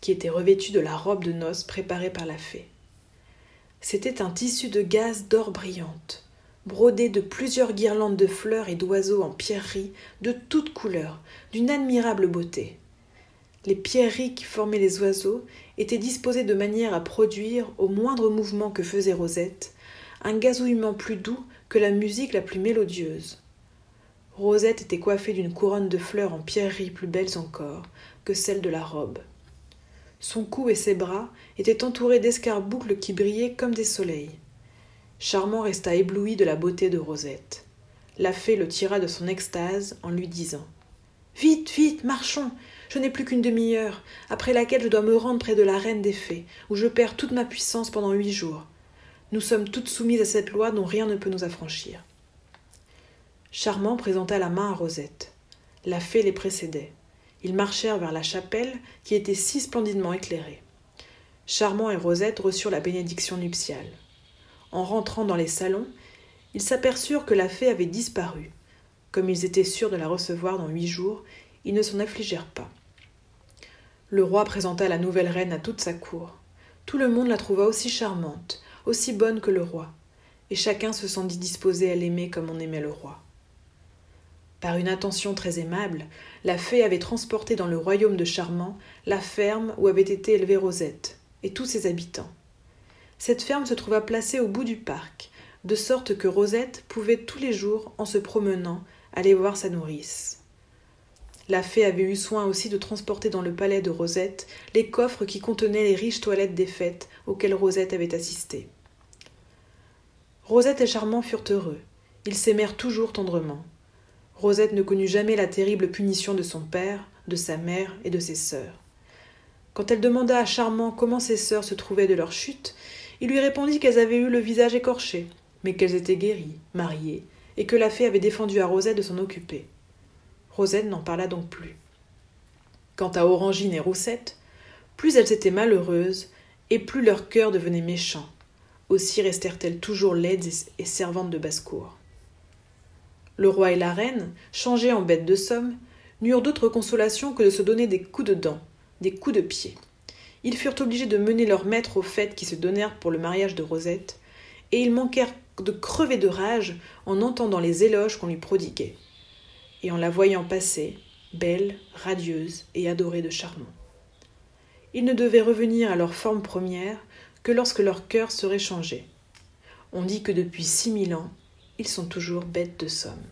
qui était revêtue de la robe de noces préparée par la fée. C'était un tissu de gaze d'or brillante, brodé de plusieurs guirlandes de fleurs et d'oiseaux en pierreries de toutes couleurs, d'une admirable beauté. Les pierreries qui formaient les oiseaux étaient disposées de manière à produire, au moindre mouvement que faisait Rosette, un gazouillement plus doux que la musique la plus mélodieuse. Rosette était coiffée d'une couronne de fleurs en pierreries plus belles encore que celles de la robe. Son cou et ses bras étaient entourés d'escarboucles qui brillaient comme des soleils. Charmant resta ébloui de la beauté de Rosette. La fée le tira de son extase en lui disant Vite, vite, marchons Je n'ai plus qu'une demi-heure, après laquelle je dois me rendre près de la reine des fées, où je perds toute ma puissance pendant huit jours. Nous sommes toutes soumises à cette loi dont rien ne peut nous affranchir. Charmant présenta la main à Rosette. La fée les précédait. Ils marchèrent vers la chapelle qui était si splendidement éclairée. Charmant et Rosette reçurent la bénédiction nuptiale. En rentrant dans les salons, ils s'aperçurent que la fée avait disparu. Comme ils étaient sûrs de la recevoir dans huit jours, ils ne s'en affligèrent pas. Le roi présenta la nouvelle reine à toute sa cour. Tout le monde la trouva aussi charmante, aussi bonne que le roi, et chacun se sentit disposé à l'aimer comme on aimait le roi. Par une intention très aimable, la fée avait transporté dans le royaume de Charmant la ferme où avait été élevée Rosette, et tous ses habitants. Cette ferme se trouva placée au bout du parc, de sorte que Rosette pouvait tous les jours, en se promenant, aller voir sa nourrice. La fée avait eu soin aussi de transporter dans le palais de Rosette les coffres qui contenaient les riches toilettes des fêtes auxquelles Rosette avait assisté. Rosette et Charmant furent heureux. Ils s'aimèrent toujours tendrement. Rosette ne connut jamais la terrible punition de son père, de sa mère et de ses sœurs. Quand elle demanda à Charmant comment ses sœurs se trouvaient de leur chute, il lui répondit qu'elles avaient eu le visage écorché, mais qu'elles étaient guéries, mariées, et que la fée avait défendu à Rosette de s'en occuper. Rosette n'en parla donc plus. Quant à Orangine et Roussette, plus elles étaient malheureuses, et plus leur cœur devenait méchant aussi restèrent-elles toujours laides et servantes de basse-cour. Le roi et la reine, changés en bêtes de somme, n'eurent d'autre consolation que de se donner des coups de dents, des coups de pied. Ils furent obligés de mener leur maître aux fêtes qui se donnèrent pour le mariage de Rosette, et ils manquèrent de crever de rage en entendant les éloges qu'on lui prodiguait, et en la voyant passer, belle, radieuse et adorée de Charmant. Ils ne devaient revenir à leur forme première que lorsque leur cœur serait changé. On dit que depuis six mille ans, ils sont toujours bêtes de somme.